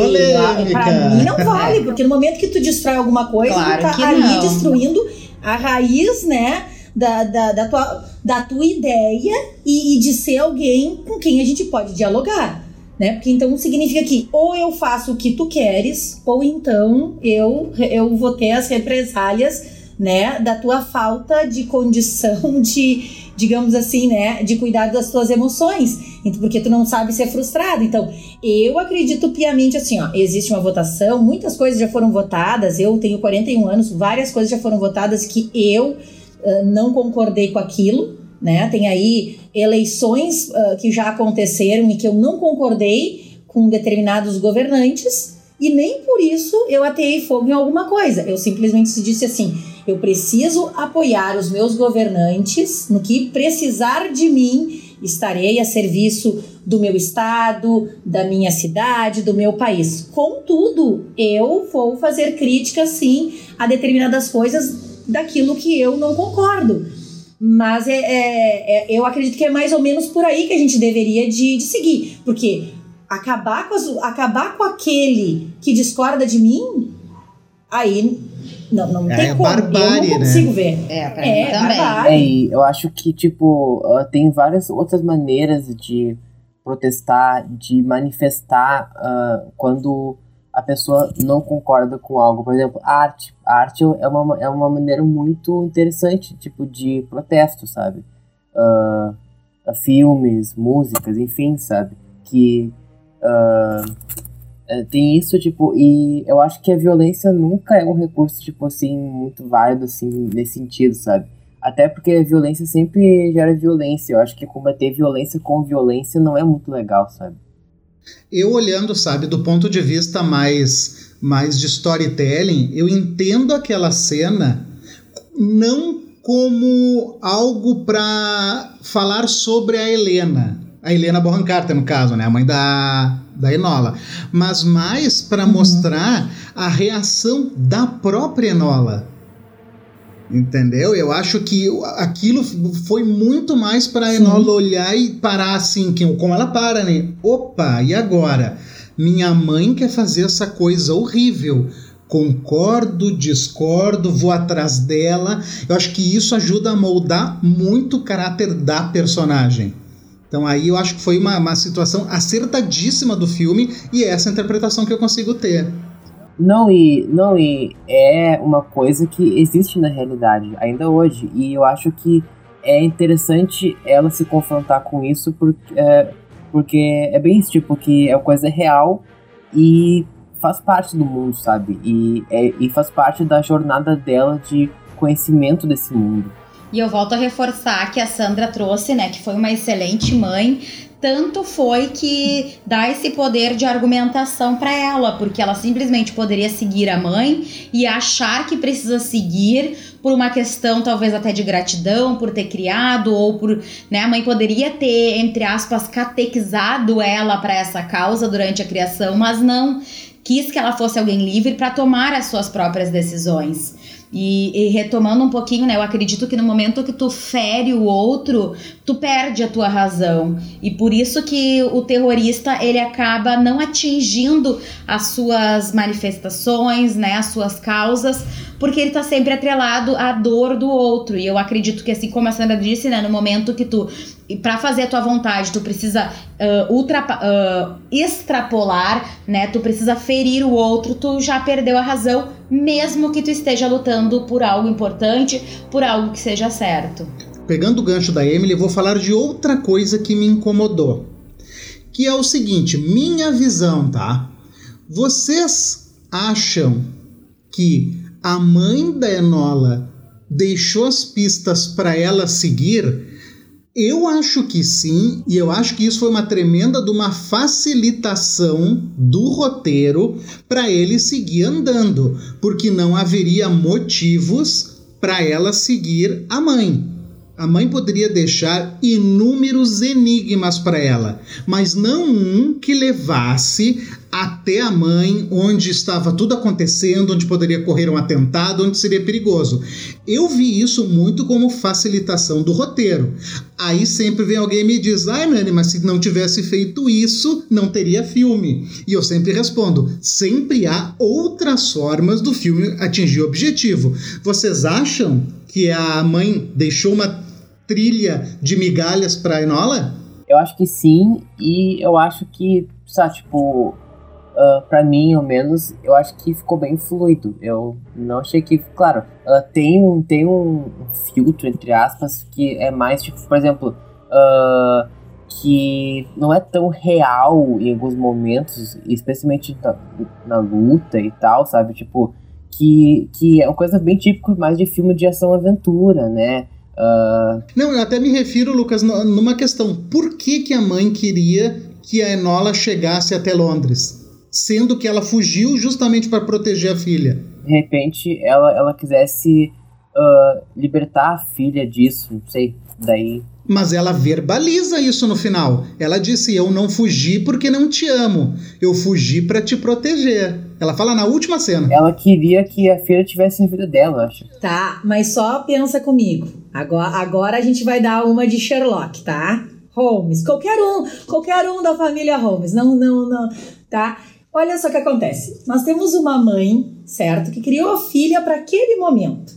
Para mim não vale, porque no momento que tu destrói alguma coisa, claro tu tá ali não. destruindo a raiz, né, da, da, da, tua, da tua ideia e, e de ser alguém com quem a gente pode dialogar. Né? Porque então significa que ou eu faço o que tu queres, ou então eu, eu vou ter as represálias né, da tua falta de condição <laughs> de, digamos assim, né, de cuidar das tuas emoções. Então, porque tu não sabe ser frustrado. Então, eu acredito piamente assim, ó, existe uma votação, muitas coisas já foram votadas, eu tenho 41 anos, várias coisas já foram votadas que eu uh, não concordei com aquilo, né? Tem aí eleições uh, que já aconteceram e que eu não concordei com determinados governantes, e nem por isso eu ateei fogo em alguma coisa. Eu simplesmente disse assim: eu preciso apoiar os meus governantes no que precisar de mim, estarei a serviço do meu estado, da minha cidade, do meu país. Contudo, eu vou fazer críticas sim a determinadas coisas daquilo que eu não concordo. Mas é, é, é, eu acredito que é mais ou menos por aí que a gente deveria de, de seguir. Porque acabar com, as, acabar com aquele que discorda de mim, aí não, não é, tem é como. Barbárie, eu não consigo né? ver. É, pra é, mim também. É, eu acho que, tipo, uh, tem várias outras maneiras de protestar, de manifestar uh, quando a pessoa não concorda com algo. Por exemplo, arte. A arte é uma, é uma maneira muito interessante, tipo, de protesto, sabe? Uh, filmes, músicas, enfim, sabe? Que uh, tem isso, tipo, e eu acho que a violência nunca é um recurso, tipo assim, muito válido, assim, nesse sentido, sabe? Até porque a violência sempre gera violência. Eu acho que combater violência com violência não é muito legal, sabe? Eu olhando, sabe, do ponto de vista mais, mais de storytelling, eu entendo aquela cena não como algo para falar sobre a Helena. A Helena Bonham Carter, no caso, né? A mãe da, da Enola, mas mais para uhum. mostrar a reação da própria Enola. Entendeu? Eu acho que aquilo foi muito mais para a Enola olhar e parar assim, que, como ela para, né? Opa, e agora? Minha mãe quer fazer essa coisa horrível. Concordo, discordo, vou atrás dela. Eu acho que isso ajuda a moldar muito o caráter da personagem. Então aí eu acho que foi uma, uma situação acertadíssima do filme e é essa interpretação que eu consigo ter. Não e, não, e é uma coisa que existe na realidade, ainda hoje. E eu acho que é interessante ela se confrontar com isso, porque é, porque é bem isso, tipo, que é uma coisa real e faz parte do mundo, sabe? E, é, e faz parte da jornada dela de conhecimento desse mundo. E eu volto a reforçar que a Sandra trouxe, né, que foi uma excelente mãe, tanto foi que dá esse poder de argumentação para ela, porque ela simplesmente poderia seguir a mãe e achar que precisa seguir por uma questão talvez até de gratidão por ter criado ou por, né, a mãe poderia ter entre aspas catequizado ela para essa causa durante a criação, mas não quis que ela fosse alguém livre para tomar as suas próprias decisões. E, e, retomando um pouquinho, né? Eu acredito que no momento que tu fere o outro, tu perde a tua razão. E por isso que o terrorista, ele acaba não atingindo as suas manifestações, né? As suas causas, porque ele tá sempre atrelado à dor do outro. E eu acredito que, assim como a Sandra disse, né? No momento que tu para fazer a tua vontade, tu precisa uh, uh, extrapolar, né? Tu precisa ferir o outro, tu já perdeu a razão, mesmo que tu esteja lutando por algo importante, por algo que seja certo. Pegando o gancho da Emily, vou falar de outra coisa que me incomodou. Que é o seguinte, minha visão, tá? Vocês acham que a mãe da Enola deixou as pistas para ela seguir? Eu acho que sim, e eu acho que isso foi uma tremenda de uma facilitação do roteiro para ele seguir andando, porque não haveria motivos para ela seguir a mãe. A mãe poderia deixar inúmeros enigmas para ela, mas não um que levasse até a mãe, onde estava tudo acontecendo, onde poderia correr um atentado, onde seria perigoso. Eu vi isso muito como facilitação do roteiro. Aí sempre vem alguém e me diz: ai, Nani, mas se não tivesse feito isso, não teria filme. E eu sempre respondo: sempre há outras formas do filme atingir o objetivo. Vocês acham que a mãe deixou uma trilha de migalhas para Enola? Eu acho que sim, e eu acho que, sabe, tipo, uh, ah, para mim, ao menos, eu acho que ficou bem fluido. Eu não achei que, claro, uh, tem, um, tem um filtro, entre aspas, que é mais, tipo, por exemplo, uh, que não é tão real em alguns momentos, especialmente na, na, luta e tal, sabe? Tipo, que, que é uma coisa bem típica mais de filme de ação-aventura, né? Uh... Não, eu até me refiro, Lucas, numa questão. Por que, que a mãe queria que a Enola chegasse até Londres? Sendo que ela fugiu justamente para proteger a filha. De repente, ela, ela quisesse uh, libertar a filha disso, não sei, daí... Mas ela verbaliza isso no final. Ela disse: Eu não fugi porque não te amo. Eu fugi para te proteger. Ela fala na última cena. Ela queria que a filha tivesse em vida dela, acho. Tá, mas só pensa comigo. Agora, agora a gente vai dar uma de Sherlock, tá? Holmes, qualquer um, qualquer um da família Holmes, não, não, não, tá? Olha só o que acontece. Nós temos uma mãe, certo, que criou a filha para aquele momento.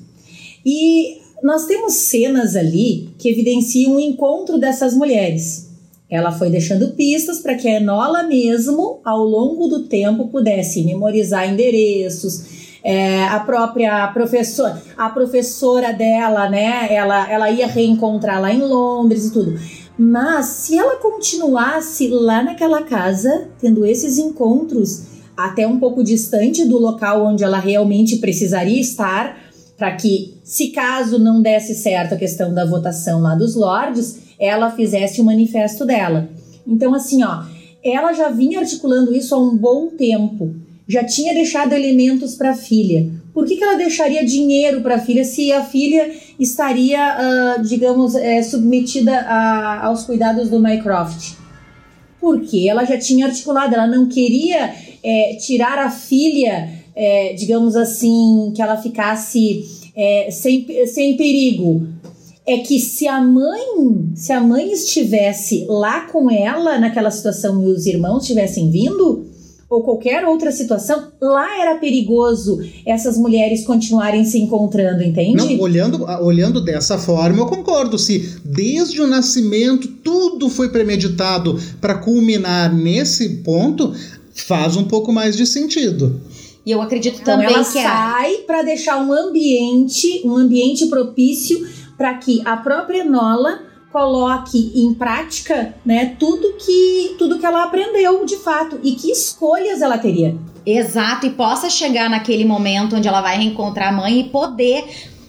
E nós temos cenas ali que evidenciam o encontro dessas mulheres. Ela foi deixando pistas para que a Enola mesmo, ao longo do tempo, pudesse memorizar endereços, é, a própria professora, a professora dela, né? Ela, ela ia reencontrá-la em Londres e tudo. Mas se ela continuasse lá naquela casa, tendo esses encontros até um pouco distante do local onde ela realmente precisaria estar, para que, se caso não desse certo a questão da votação lá dos lords, ela fizesse o manifesto dela. Então, assim, ó, ela já vinha articulando isso há um bom tempo, já tinha deixado elementos para a filha. Por que, que ela deixaria dinheiro para a filha se a filha estaria, uh, digamos, é, submetida a, aos cuidados do Mycroft? Porque ela já tinha articulado, ela não queria é, tirar a filha, é, digamos assim, que ela ficasse é, sem, sem perigo. É que se a mãe, se a mãe estivesse lá com ela naquela situação e os irmãos tivessem vindo, ou qualquer outra situação, lá era perigoso essas mulheres continuarem se encontrando, entende? Não, olhando, olhando dessa forma, eu concordo. Se desde o nascimento tudo foi premeditado para culminar nesse ponto, faz um pouco mais de sentido. E eu acredito então, também ela que sai para deixar um ambiente, um ambiente propício para que a própria Nola coloque em prática, né, tudo que tudo que ela aprendeu de fato e que escolhas ela teria. Exato, e possa chegar naquele momento onde ela vai reencontrar a mãe e poder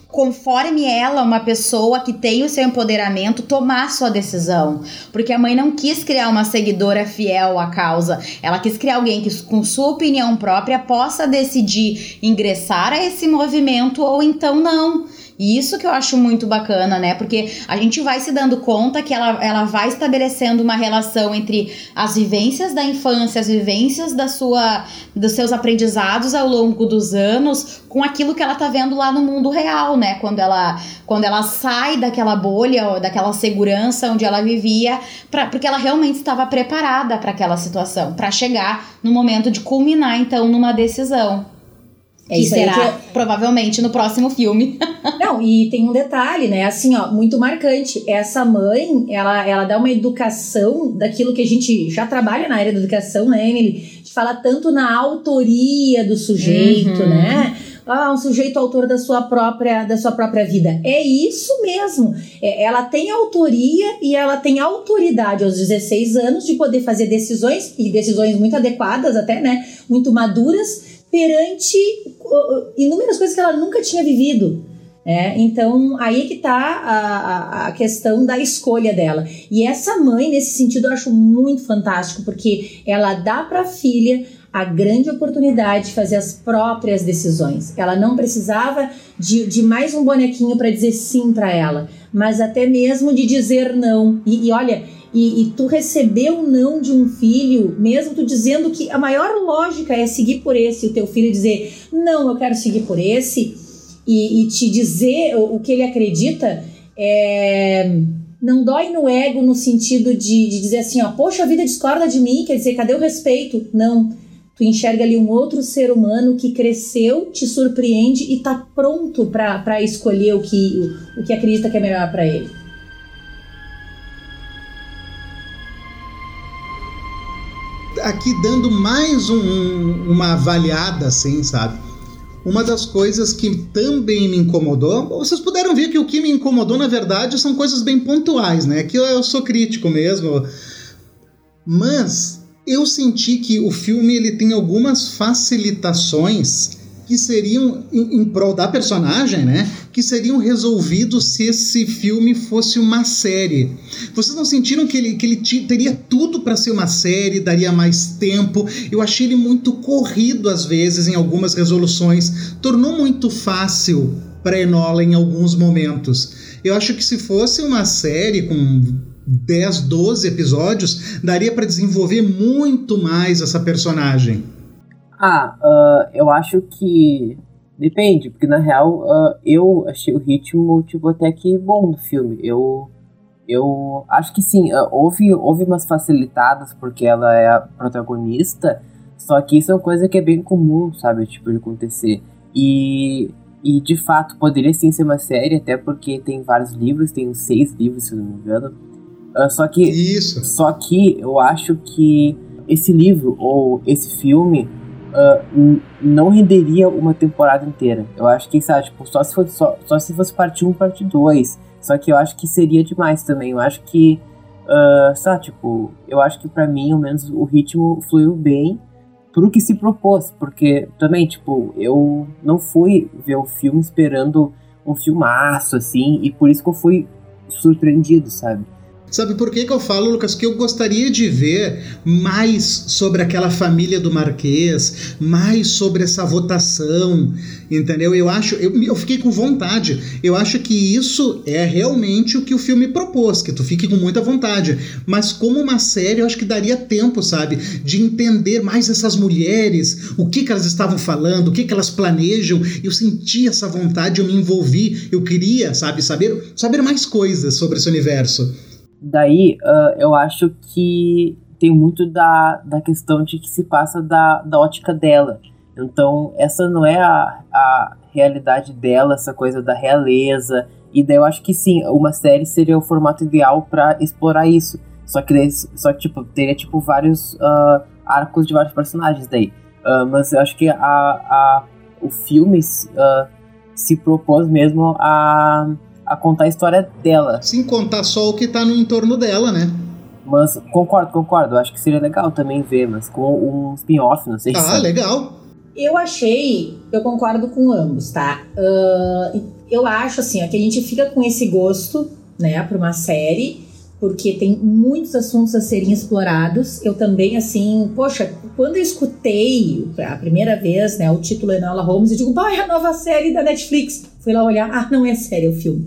conforme ela, uma pessoa que tem o seu empoderamento, tomar sua decisão. Porque a mãe não quis criar uma seguidora fiel à causa. Ela quis criar alguém que, com sua opinião própria, possa decidir ingressar a esse movimento ou então não. E isso que eu acho muito bacana, né? Porque a gente vai se dando conta que ela, ela vai estabelecendo uma relação entre as vivências da infância, as vivências da sua, dos seus aprendizados ao longo dos anos, com aquilo que ela tá vendo lá no mundo real, né? Quando ela, quando ela sai daquela bolha, daquela segurança onde ela vivia, pra, porque ela realmente estava preparada para aquela situação, para chegar no momento de culminar, então, numa decisão. É que será. É provavelmente no próximo filme. <laughs> Não, e tem um detalhe, né? Assim, ó, muito marcante. Essa mãe, ela, ela dá uma educação daquilo que a gente já trabalha na área da educação, né, Emily? A gente fala tanto na autoria do sujeito, uhum. né? Ah, um sujeito autor da sua própria da sua própria vida. É isso mesmo. É, ela tem autoria e ela tem autoridade aos 16 anos de poder fazer decisões e decisões muito adequadas até, né? Muito maduras perante inúmeras coisas que ela nunca tinha vivido. É, então, aí que tá a, a, questão da escolha dela. E essa mãe, nesse sentido, eu acho muito fantástico, porque ela dá para a filha a grande oportunidade de fazer as próprias decisões. Ela não precisava de, de mais um bonequinho para dizer sim para ela, mas até mesmo de dizer não. E, e olha, e, e tu receber o não de um filho, mesmo tu dizendo que a maior lógica é seguir por esse, o teu filho dizer, não, eu quero seguir por esse, e, e te dizer o, o, que ele acredita, é, não dói no ego no sentido de, de dizer assim, ó, poxa, a vida discorda de mim, quer dizer, cadê o respeito? Não. Tu enxerga ali um outro ser humano que cresceu, te surpreende e tá pronto para escolher o que, o, o que acredita que é melhor para ele. Aqui dando mais um, uma avaliada, assim, sabe? Uma das coisas que também me incomodou, vocês puderam ver que o que me incomodou, na verdade, são coisas bem pontuais, né? Que eu sou crítico mesmo. Mas eu senti que o filme ele tem algumas facilitações que seriam em, em prol da personagem, né? Que seriam resolvidos se esse filme fosse uma série. Vocês não sentiram que ele, que ele teria tudo para ser uma série, daria mais tempo? Eu achei ele muito corrido às vezes em algumas resoluções. Tornou muito fácil para Enola em alguns momentos. Eu acho que se fosse uma série com 10, 12 episódios, daria para desenvolver muito mais essa personagem. Ah, uh, eu acho que depende, porque na real uh, eu achei o ritmo tipo até que bom no filme. Eu eu acho que sim, uh, houve houve umas facilitadas porque ela é a protagonista, só que isso é uma coisa que é bem comum, sabe, tipo de acontecer. E e de fato poderia sim ser uma série, até porque tem vários livros, tem uns seis livros, se não me engano. Uh, só que Isso. só que eu acho que esse livro ou esse filme uh, não renderia uma temporada inteira. Eu acho que, sabe, tipo, só se fosse, só, só se fosse parte 1, parte 2. Só que eu acho que seria demais também. Eu acho que, uh, sabe, tipo, eu acho que para mim, ao menos, o ritmo fluiu bem pro que se propôs. Porque também, tipo, eu não fui ver o filme esperando um filmaço, assim, e por isso que eu fui surpreendido, sabe? Sabe por que, que eu falo, Lucas? Que eu gostaria de ver mais sobre aquela família do Marquês, mais sobre essa votação, entendeu? Eu acho, eu, eu fiquei com vontade. Eu acho que isso é realmente o que o filme propôs, que tu fique com muita vontade. Mas como uma série, eu acho que daria tempo, sabe, de entender mais essas mulheres, o que, que elas estavam falando, o que, que elas planejam. Eu senti essa vontade, eu me envolvi, eu queria, sabe, saber, saber mais coisas sobre esse universo. Daí, uh, eu acho que tem muito da, da questão de que se passa da, da ótica dela. Então, essa não é a, a realidade dela, essa coisa da realeza. E daí eu acho que sim, uma série seria o formato ideal para explorar isso. Só que, só que tipo, teria tipo vários uh, arcos de vários personagens daí. Uh, mas eu acho que a, a, o filme uh, se propôs mesmo a a contar a história dela. Sim, contar só o que tá no entorno dela, né? Mas concordo, concordo. Acho que seria legal também ver, mas com um spin-off, não sei ah, se. Ah, legal. Eu achei, eu concordo com ambos, tá? Uh, eu acho assim, ó, que a gente fica com esse gosto, né, para uma série, porque tem muitos assuntos a serem explorados. Eu também, assim, poxa, quando eu escutei a primeira vez, né, o título Enola Holmes, eu digo, bah, é a nova série da Netflix. Fui lá olhar, ah, não é série, é o filme.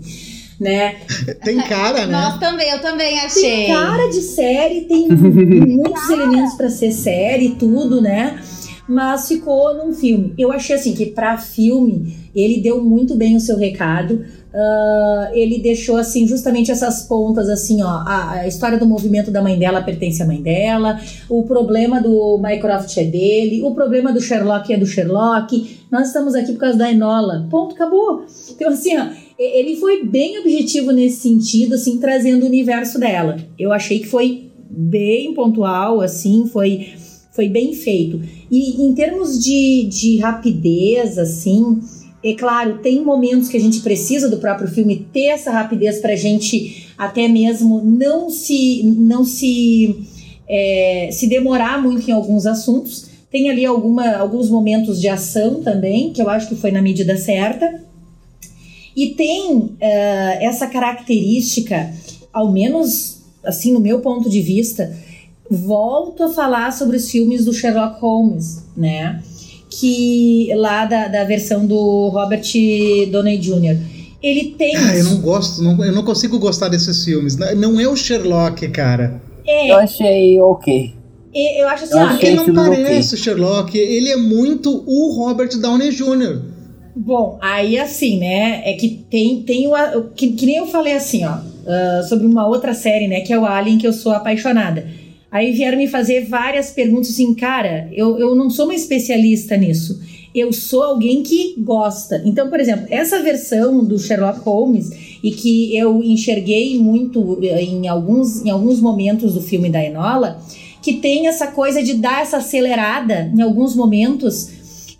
Né? Tem cara, né? Nós também, eu também achei. Tem cara de série, tem muitos elementos para ser série e tudo, né? Mas ficou num filme. Eu achei assim que para filme ele deu muito bem o seu recado. Uh, ele deixou assim justamente essas pontas assim ó a, a, história do movimento da mãe dela pertence à mãe dela o problema do Mycroft é dele o problema do Sherlock é do Sherlock nós estamos aqui por causa da Enola. Ponto acabou. Então assim ó ele foi bem objetivo nesse sentido assim trazendo o universo dela. Eu achei que foi bem pontual assim foi foi bem feito. E em termos de, de rapidez assim é claro, tem momentos que a gente precisa do próprio filme ter essa rapidez para a gente até mesmo não se não se é, se demorar muito em alguns assuntos. Tem ali alguma, alguns momentos de ação também, que eu acho que foi na medida certa. E tem uh, essa característica, ao menos assim no meu ponto de vista, volto a falar sobre os filmes do Sherlock Holmes, né? que lá da, da versão do Robert Downey Jr. Ele tem. Ah, eu não gosto, não, eu não consigo gostar desses filmes. Não é o Sherlock, cara. É. Eu achei ok. Eu acho assim, eu ah, ele não parece o Sherlock, ele é muito o Robert Downey Jr. Bom, aí assim, né? É que tem, tem o. Que, que nem eu falei assim, ó, uh, sobre uma outra série, né? Que é o Alien, que eu sou apaixonada. Aí vieram me fazer várias perguntas assim, cara, eu, eu não sou uma especialista nisso. Eu sou alguém que gosta. Então, por exemplo, essa versão do Sherlock Holmes, e que eu enxerguei muito eh, em alguns, em alguns momentos do filme da Enola, que tem essa coisa de dar essa acelerada em alguns momentos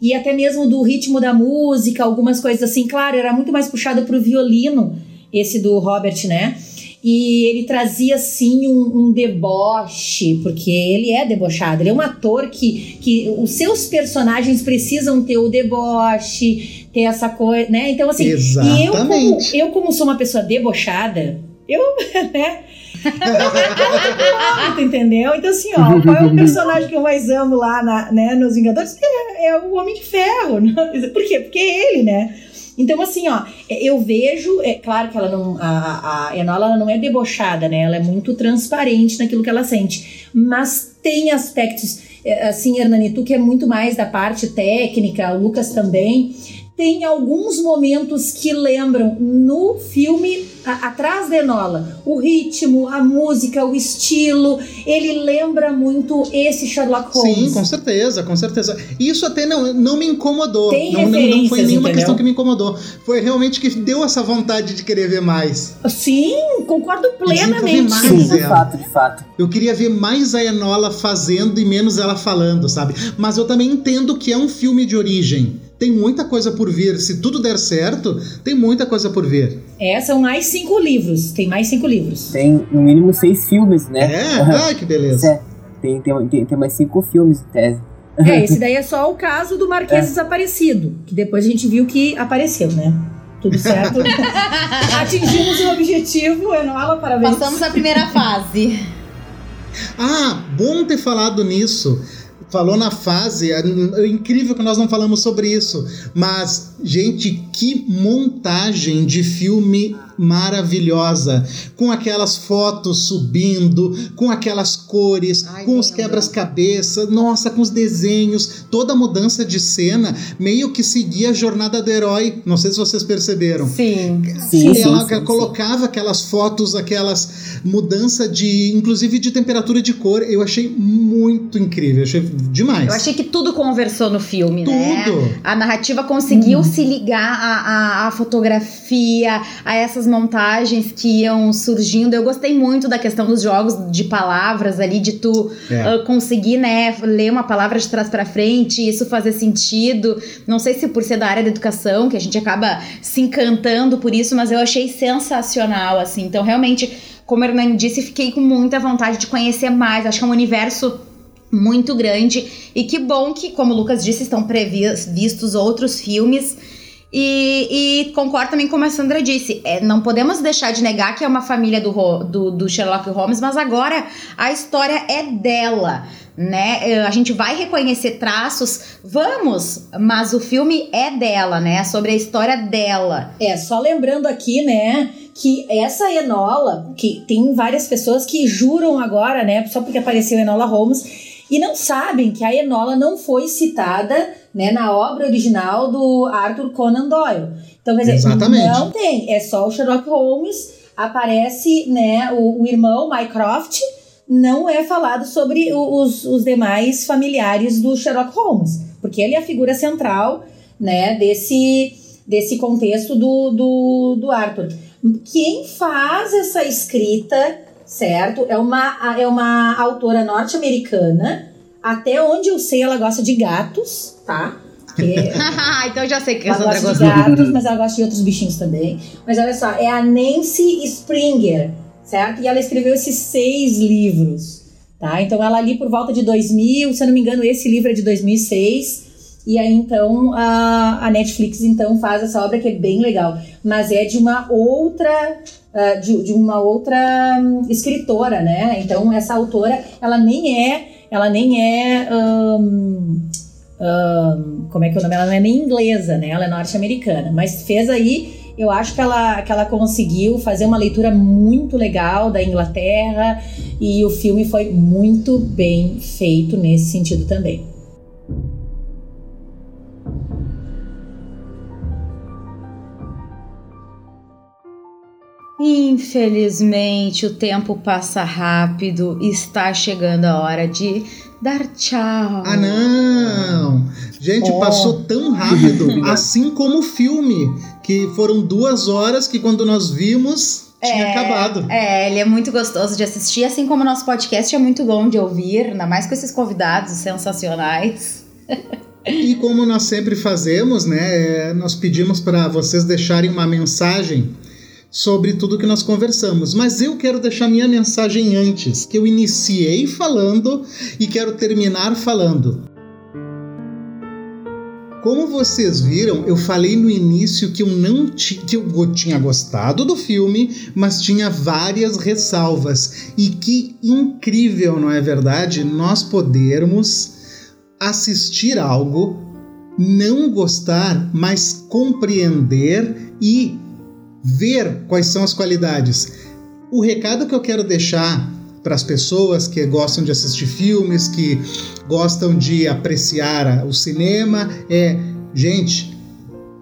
e até mesmo do ritmo da música, algumas coisas assim. Claro, era muito mais puxado pro violino, esse do Robert, né? e ele trazia assim um, um, deboche, porque ele é debochado, ele é um ator que, que os seus personagens precisam ter o deboche, ter essa coisa, né? Então, assim, Exatamente. e eu como, eu, como sou uma pessoa debochada, eu, <laughs> né? <laughs> entendeu? Então, assim, ó, qual é o personagem que eu mais amo lá na, né, nos Vingadores? É, é o Homem de Ferro. <laughs> Por quê? Porque é ele, né? Então, assim, ó, é, eu vejo, é claro que ela não. A, a Enola ela não é debochada, né? Ela é muito transparente naquilo que ela sente. Mas tem aspectos, é, assim, Hernani, tu que é muito mais da parte técnica, o Lucas também tem alguns momentos que lembram no filme a, atrás da Enola. O ritmo, a música, o estilo, ele lembra muito esse Sherlock Holmes. Sim, com certeza, com certeza. Isso até não, não me incomodou. Tem não, não, não foi nenhuma entendeu? questão que me incomodou. Foi realmente que deu essa vontade de querer ver mais. Sim, concordo plenamente. Mais Sim, de fato, de fato. Eu queria ver mais a Enola fazendo e menos ela falando, sabe? Mas eu também entendo que é um filme de origem tem muita coisa por vir. Se tudo der certo, tem muita coisa por vir. É, são mais cinco livros. Tem mais cinco livros. Tem no mínimo seis filmes, né? É? Ai, que beleza. É. Tem, tem, tem, tem mais cinco filmes em tese. É, esse daí é só o caso do Marquês é. Desaparecido, que depois a gente viu que apareceu, né? Tudo certo. <laughs> Atingimos o objetivo, Enola, parabéns. Passamos a primeira fase. Ah, bom ter falado nisso falou na fase, é, incrível que nós não falamos sobre isso, mas gente, que montagem de filme maravilhosa, com aquelas fotos subindo, com aquelas cores, Ai, com os quebras-cabeça, nossa, com os desenhos, toda a mudança de cena meio que seguia a jornada do herói. Não sei se vocês perceberam. Sim. sim ela sim, sim, colocava aquelas fotos, aquelas mudança de, inclusive de temperatura de cor. Eu achei muito incrível, eu achei demais. Eu achei que tudo conversou no filme, tudo. né? Tudo. A narrativa conseguiu hum. se ligar à, à, à fotografia, a essas montagens que iam surgindo. Eu gostei muito da questão dos jogos de palavras ali, de tu é. uh, conseguir, né, ler uma palavra de trás para frente, isso fazer sentido. Não sei se por ser da área da educação, que a gente acaba se encantando por isso, mas eu achei sensacional, assim. Então, realmente, como a Hernani disse, fiquei com muita vontade de conhecer mais. Acho que é um universo muito grande. E que bom que, como o Lucas disse, estão previstos outros filmes E, e, concordo também com a Sandra disse. É, não podemos deixar de negar que é uma família do, do, do, Sherlock Holmes, mas agora a história é dela. Né? É, a gente vai reconhecer traços, vamos, mas o filme é dela, né? Sobre a história dela. É, só lembrando aqui, né? que essa Enola, que tem várias pessoas que juram agora, né, só porque apareceu Enola Holmes, e não sabem que a Enola não foi citada né, na obra original do Arthur Conan Doyle. Então, quer dizer, Exatamente. não tem, é só o Sherlock Holmes, aparece né, o, o irmão Mycroft, não é falado sobre os, os demais familiares do Sherlock Holmes, porque ele é a figura central né, desse, desse contexto do, do, do Arthur. Quem faz essa escrita, certo, é uma, é uma autora norte-americana. Até onde eu sei, ela gosta de gatos, tá? <laughs> então eu já sei que ela gosta de gatos, mas ela gosta de outros bichinhos também. Mas olha só, é a Nancy Springer, certo? E ela escreveu esses seis livros, tá? Então ela ali por volta de 2000, se eu não me engano, esse livro é de 2006. E aí então a, a Netflix então faz essa obra que é bem legal, mas é de uma outra uh, de, de, uma outra um, escritora, né? Então essa autora ela nem é ela nem é um, um, como é que é o nome? Ela não é nem inglesa, né? Ela é norte-americana, mas fez aí eu acho que ela, que ela conseguiu fazer uma leitura muito legal da Inglaterra e o filme foi muito bem feito nesse sentido também. Infelizmente, o tempo passa rápido e está chegando a hora de dar tchau. Ah, não! Gente, oh. passou tão rápido, <laughs> assim como o filme, que foram duas horas que quando nós vimos tinha é, acabado. É, ele é muito gostoso de assistir, assim como o nosso podcast é muito bom de ouvir, ainda mais com esses convidados sensacionais. E como nós sempre fazemos, né, é, nós pedimos para vocês deixarem uma mensagem sobre tudo que nós conversamos. Mas eu quero deixar minha mensagem antes, que eu iniciei falando e quero terminar falando. Como vocês viram, eu falei no início que eu não que eu tinha gostado do filme, mas tinha várias ressalvas. E que incrível, não é verdade? Nós podermos assistir algo, não gostar, mas compreender e ver quais são as qualidades. O recado que eu quero deixar para as pessoas que gostam de assistir filmes, que gostam de apreciar o cinema é, gente,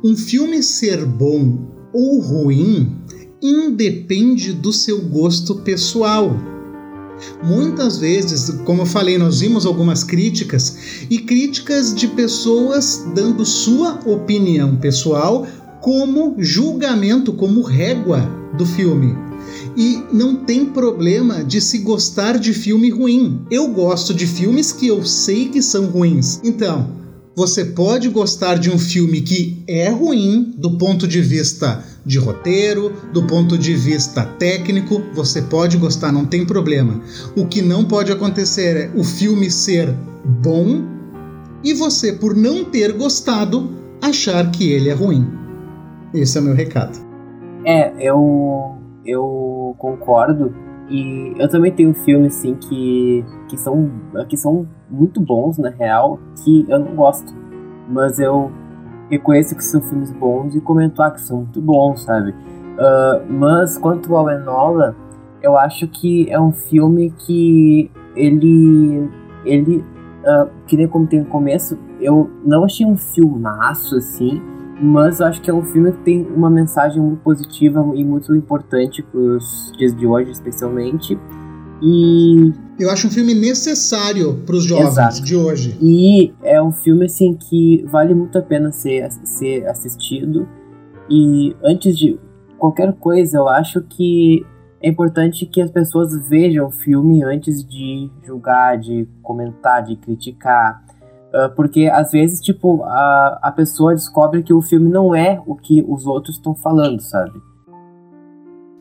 um filme ser bom ou ruim independe do seu gosto pessoal. Muitas vezes, como eu falei, nós vimos algumas críticas e críticas de pessoas dando sua opinião pessoal como julgamento, como régua do filme. E não tem problema de se gostar de filme ruim. Eu gosto de filmes que eu sei que são ruins. Então, você pode gostar de um filme que é ruim do ponto de vista de roteiro, do ponto de vista técnico, você pode gostar, não tem problema. O que não pode acontecer é o filme ser bom e você, por não ter gostado, achar que ele é ruim. Esse é o meu recado. É, eu, eu concordo. E eu também tenho filmes assim que, que, são, que são muito bons, na real, que eu não gosto. Mas eu reconheço que são filmes bons e comento ah, que são muito bons, sabe? Uh, mas quanto ao Enola, eu acho que é um filme que ele. ele uh, que nem como tem no começo, eu não achei um filmaço assim mas eu acho que é um filme que tem uma mensagem muito positiva e muito importante para os dias de hoje, especialmente. E. Eu acho um filme necessário para os jovens Exato. de hoje. E é um filme assim que vale muito a pena ser, ser assistido. E antes de qualquer coisa, eu acho que é importante que as pessoas vejam o filme antes de julgar, de comentar, de criticar. Uh, porque às vezes, tipo, a, a pessoa descobre que o filme não é o que os outros estão falando, sabe?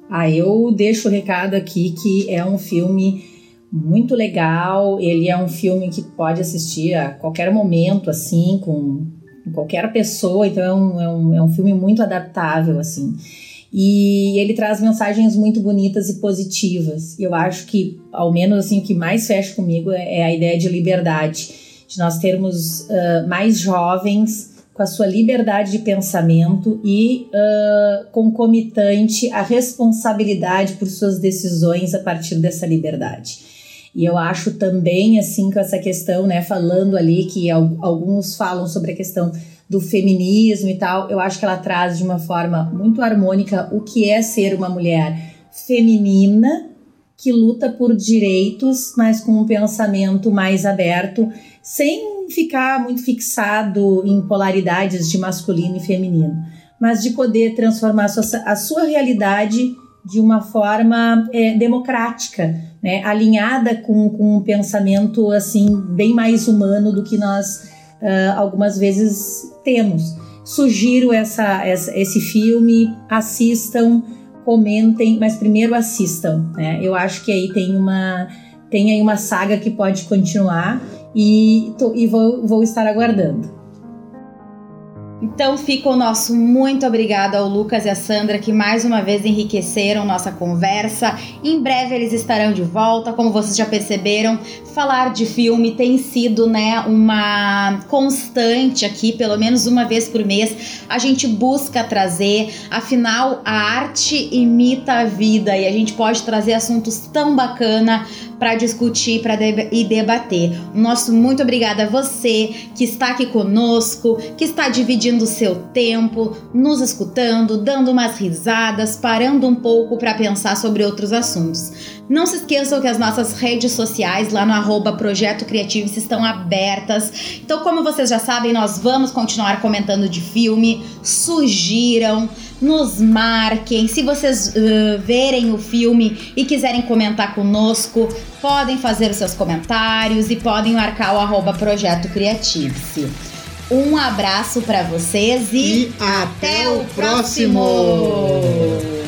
Ah, eu deixo o recado aqui que é um filme muito legal. Ele é um filme que pode assistir a qualquer momento, assim, com qualquer pessoa, então é um, é um, é um filme muito adaptável, assim. E ele traz mensagens muito bonitas e positivas. Eu acho que, ao menos assim, o que mais fecha comigo é, é a ideia de liberdade, de nós termos uh, mais jovens com a sua liberdade de pensamento e uh, concomitante a responsabilidade por suas decisões a partir dessa liberdade. E eu acho também, assim, com essa questão, né, falando ali que alguns falam sobre a questão do feminismo e tal, eu acho que ela traz de uma forma muito harmônica o que é ser uma mulher feminina que luta por direitos, mas com um pensamento mais aberto, sem ficar muito fixado em polaridades de masculino e feminino, mas de poder transformar a sua, a sua realidade de uma forma é, democrática, né, alinhada com, com um pensamento assim bem mais humano do que nós uh, algumas vezes temos. Sugiro essa, essa, esse filme, assistam, comentem, mas primeiro assistam. Né? Eu acho que aí tem uma tem aí uma saga que pode continuar e, tô, e vou, vou estar aguardando. Então fica o nosso muito obrigado ao Lucas e à Sandra que mais uma vez enriqueceram nossa conversa. Em breve eles estarão de volta, como vocês já perceberam, falar de filme tem sido, né, uma constante aqui, pelo menos uma vez por mês. A gente busca trazer, afinal a arte imita a vida e a gente pode trazer assuntos tão bacana para discutir para e debater. Nosso muito obrigada a você que está aqui conosco, que está dividindo o seu tempo, nos escutando, dando umas risadas, parando um pouco para pensar sobre outros assuntos. Não se esqueçam que as nossas redes sociais lá no arroba Projeto Criativo estão abertas. Então, como vocês já sabem, nós vamos continuar comentando de filme. Sugiram, nos marquem. Se vocês uh, verem o filme e quiserem comentar conosco, podem fazer os seus comentários e podem marcar o arroba Projeto Criativo. Um abraço para vocês e, e até, até, o próximo. próximo.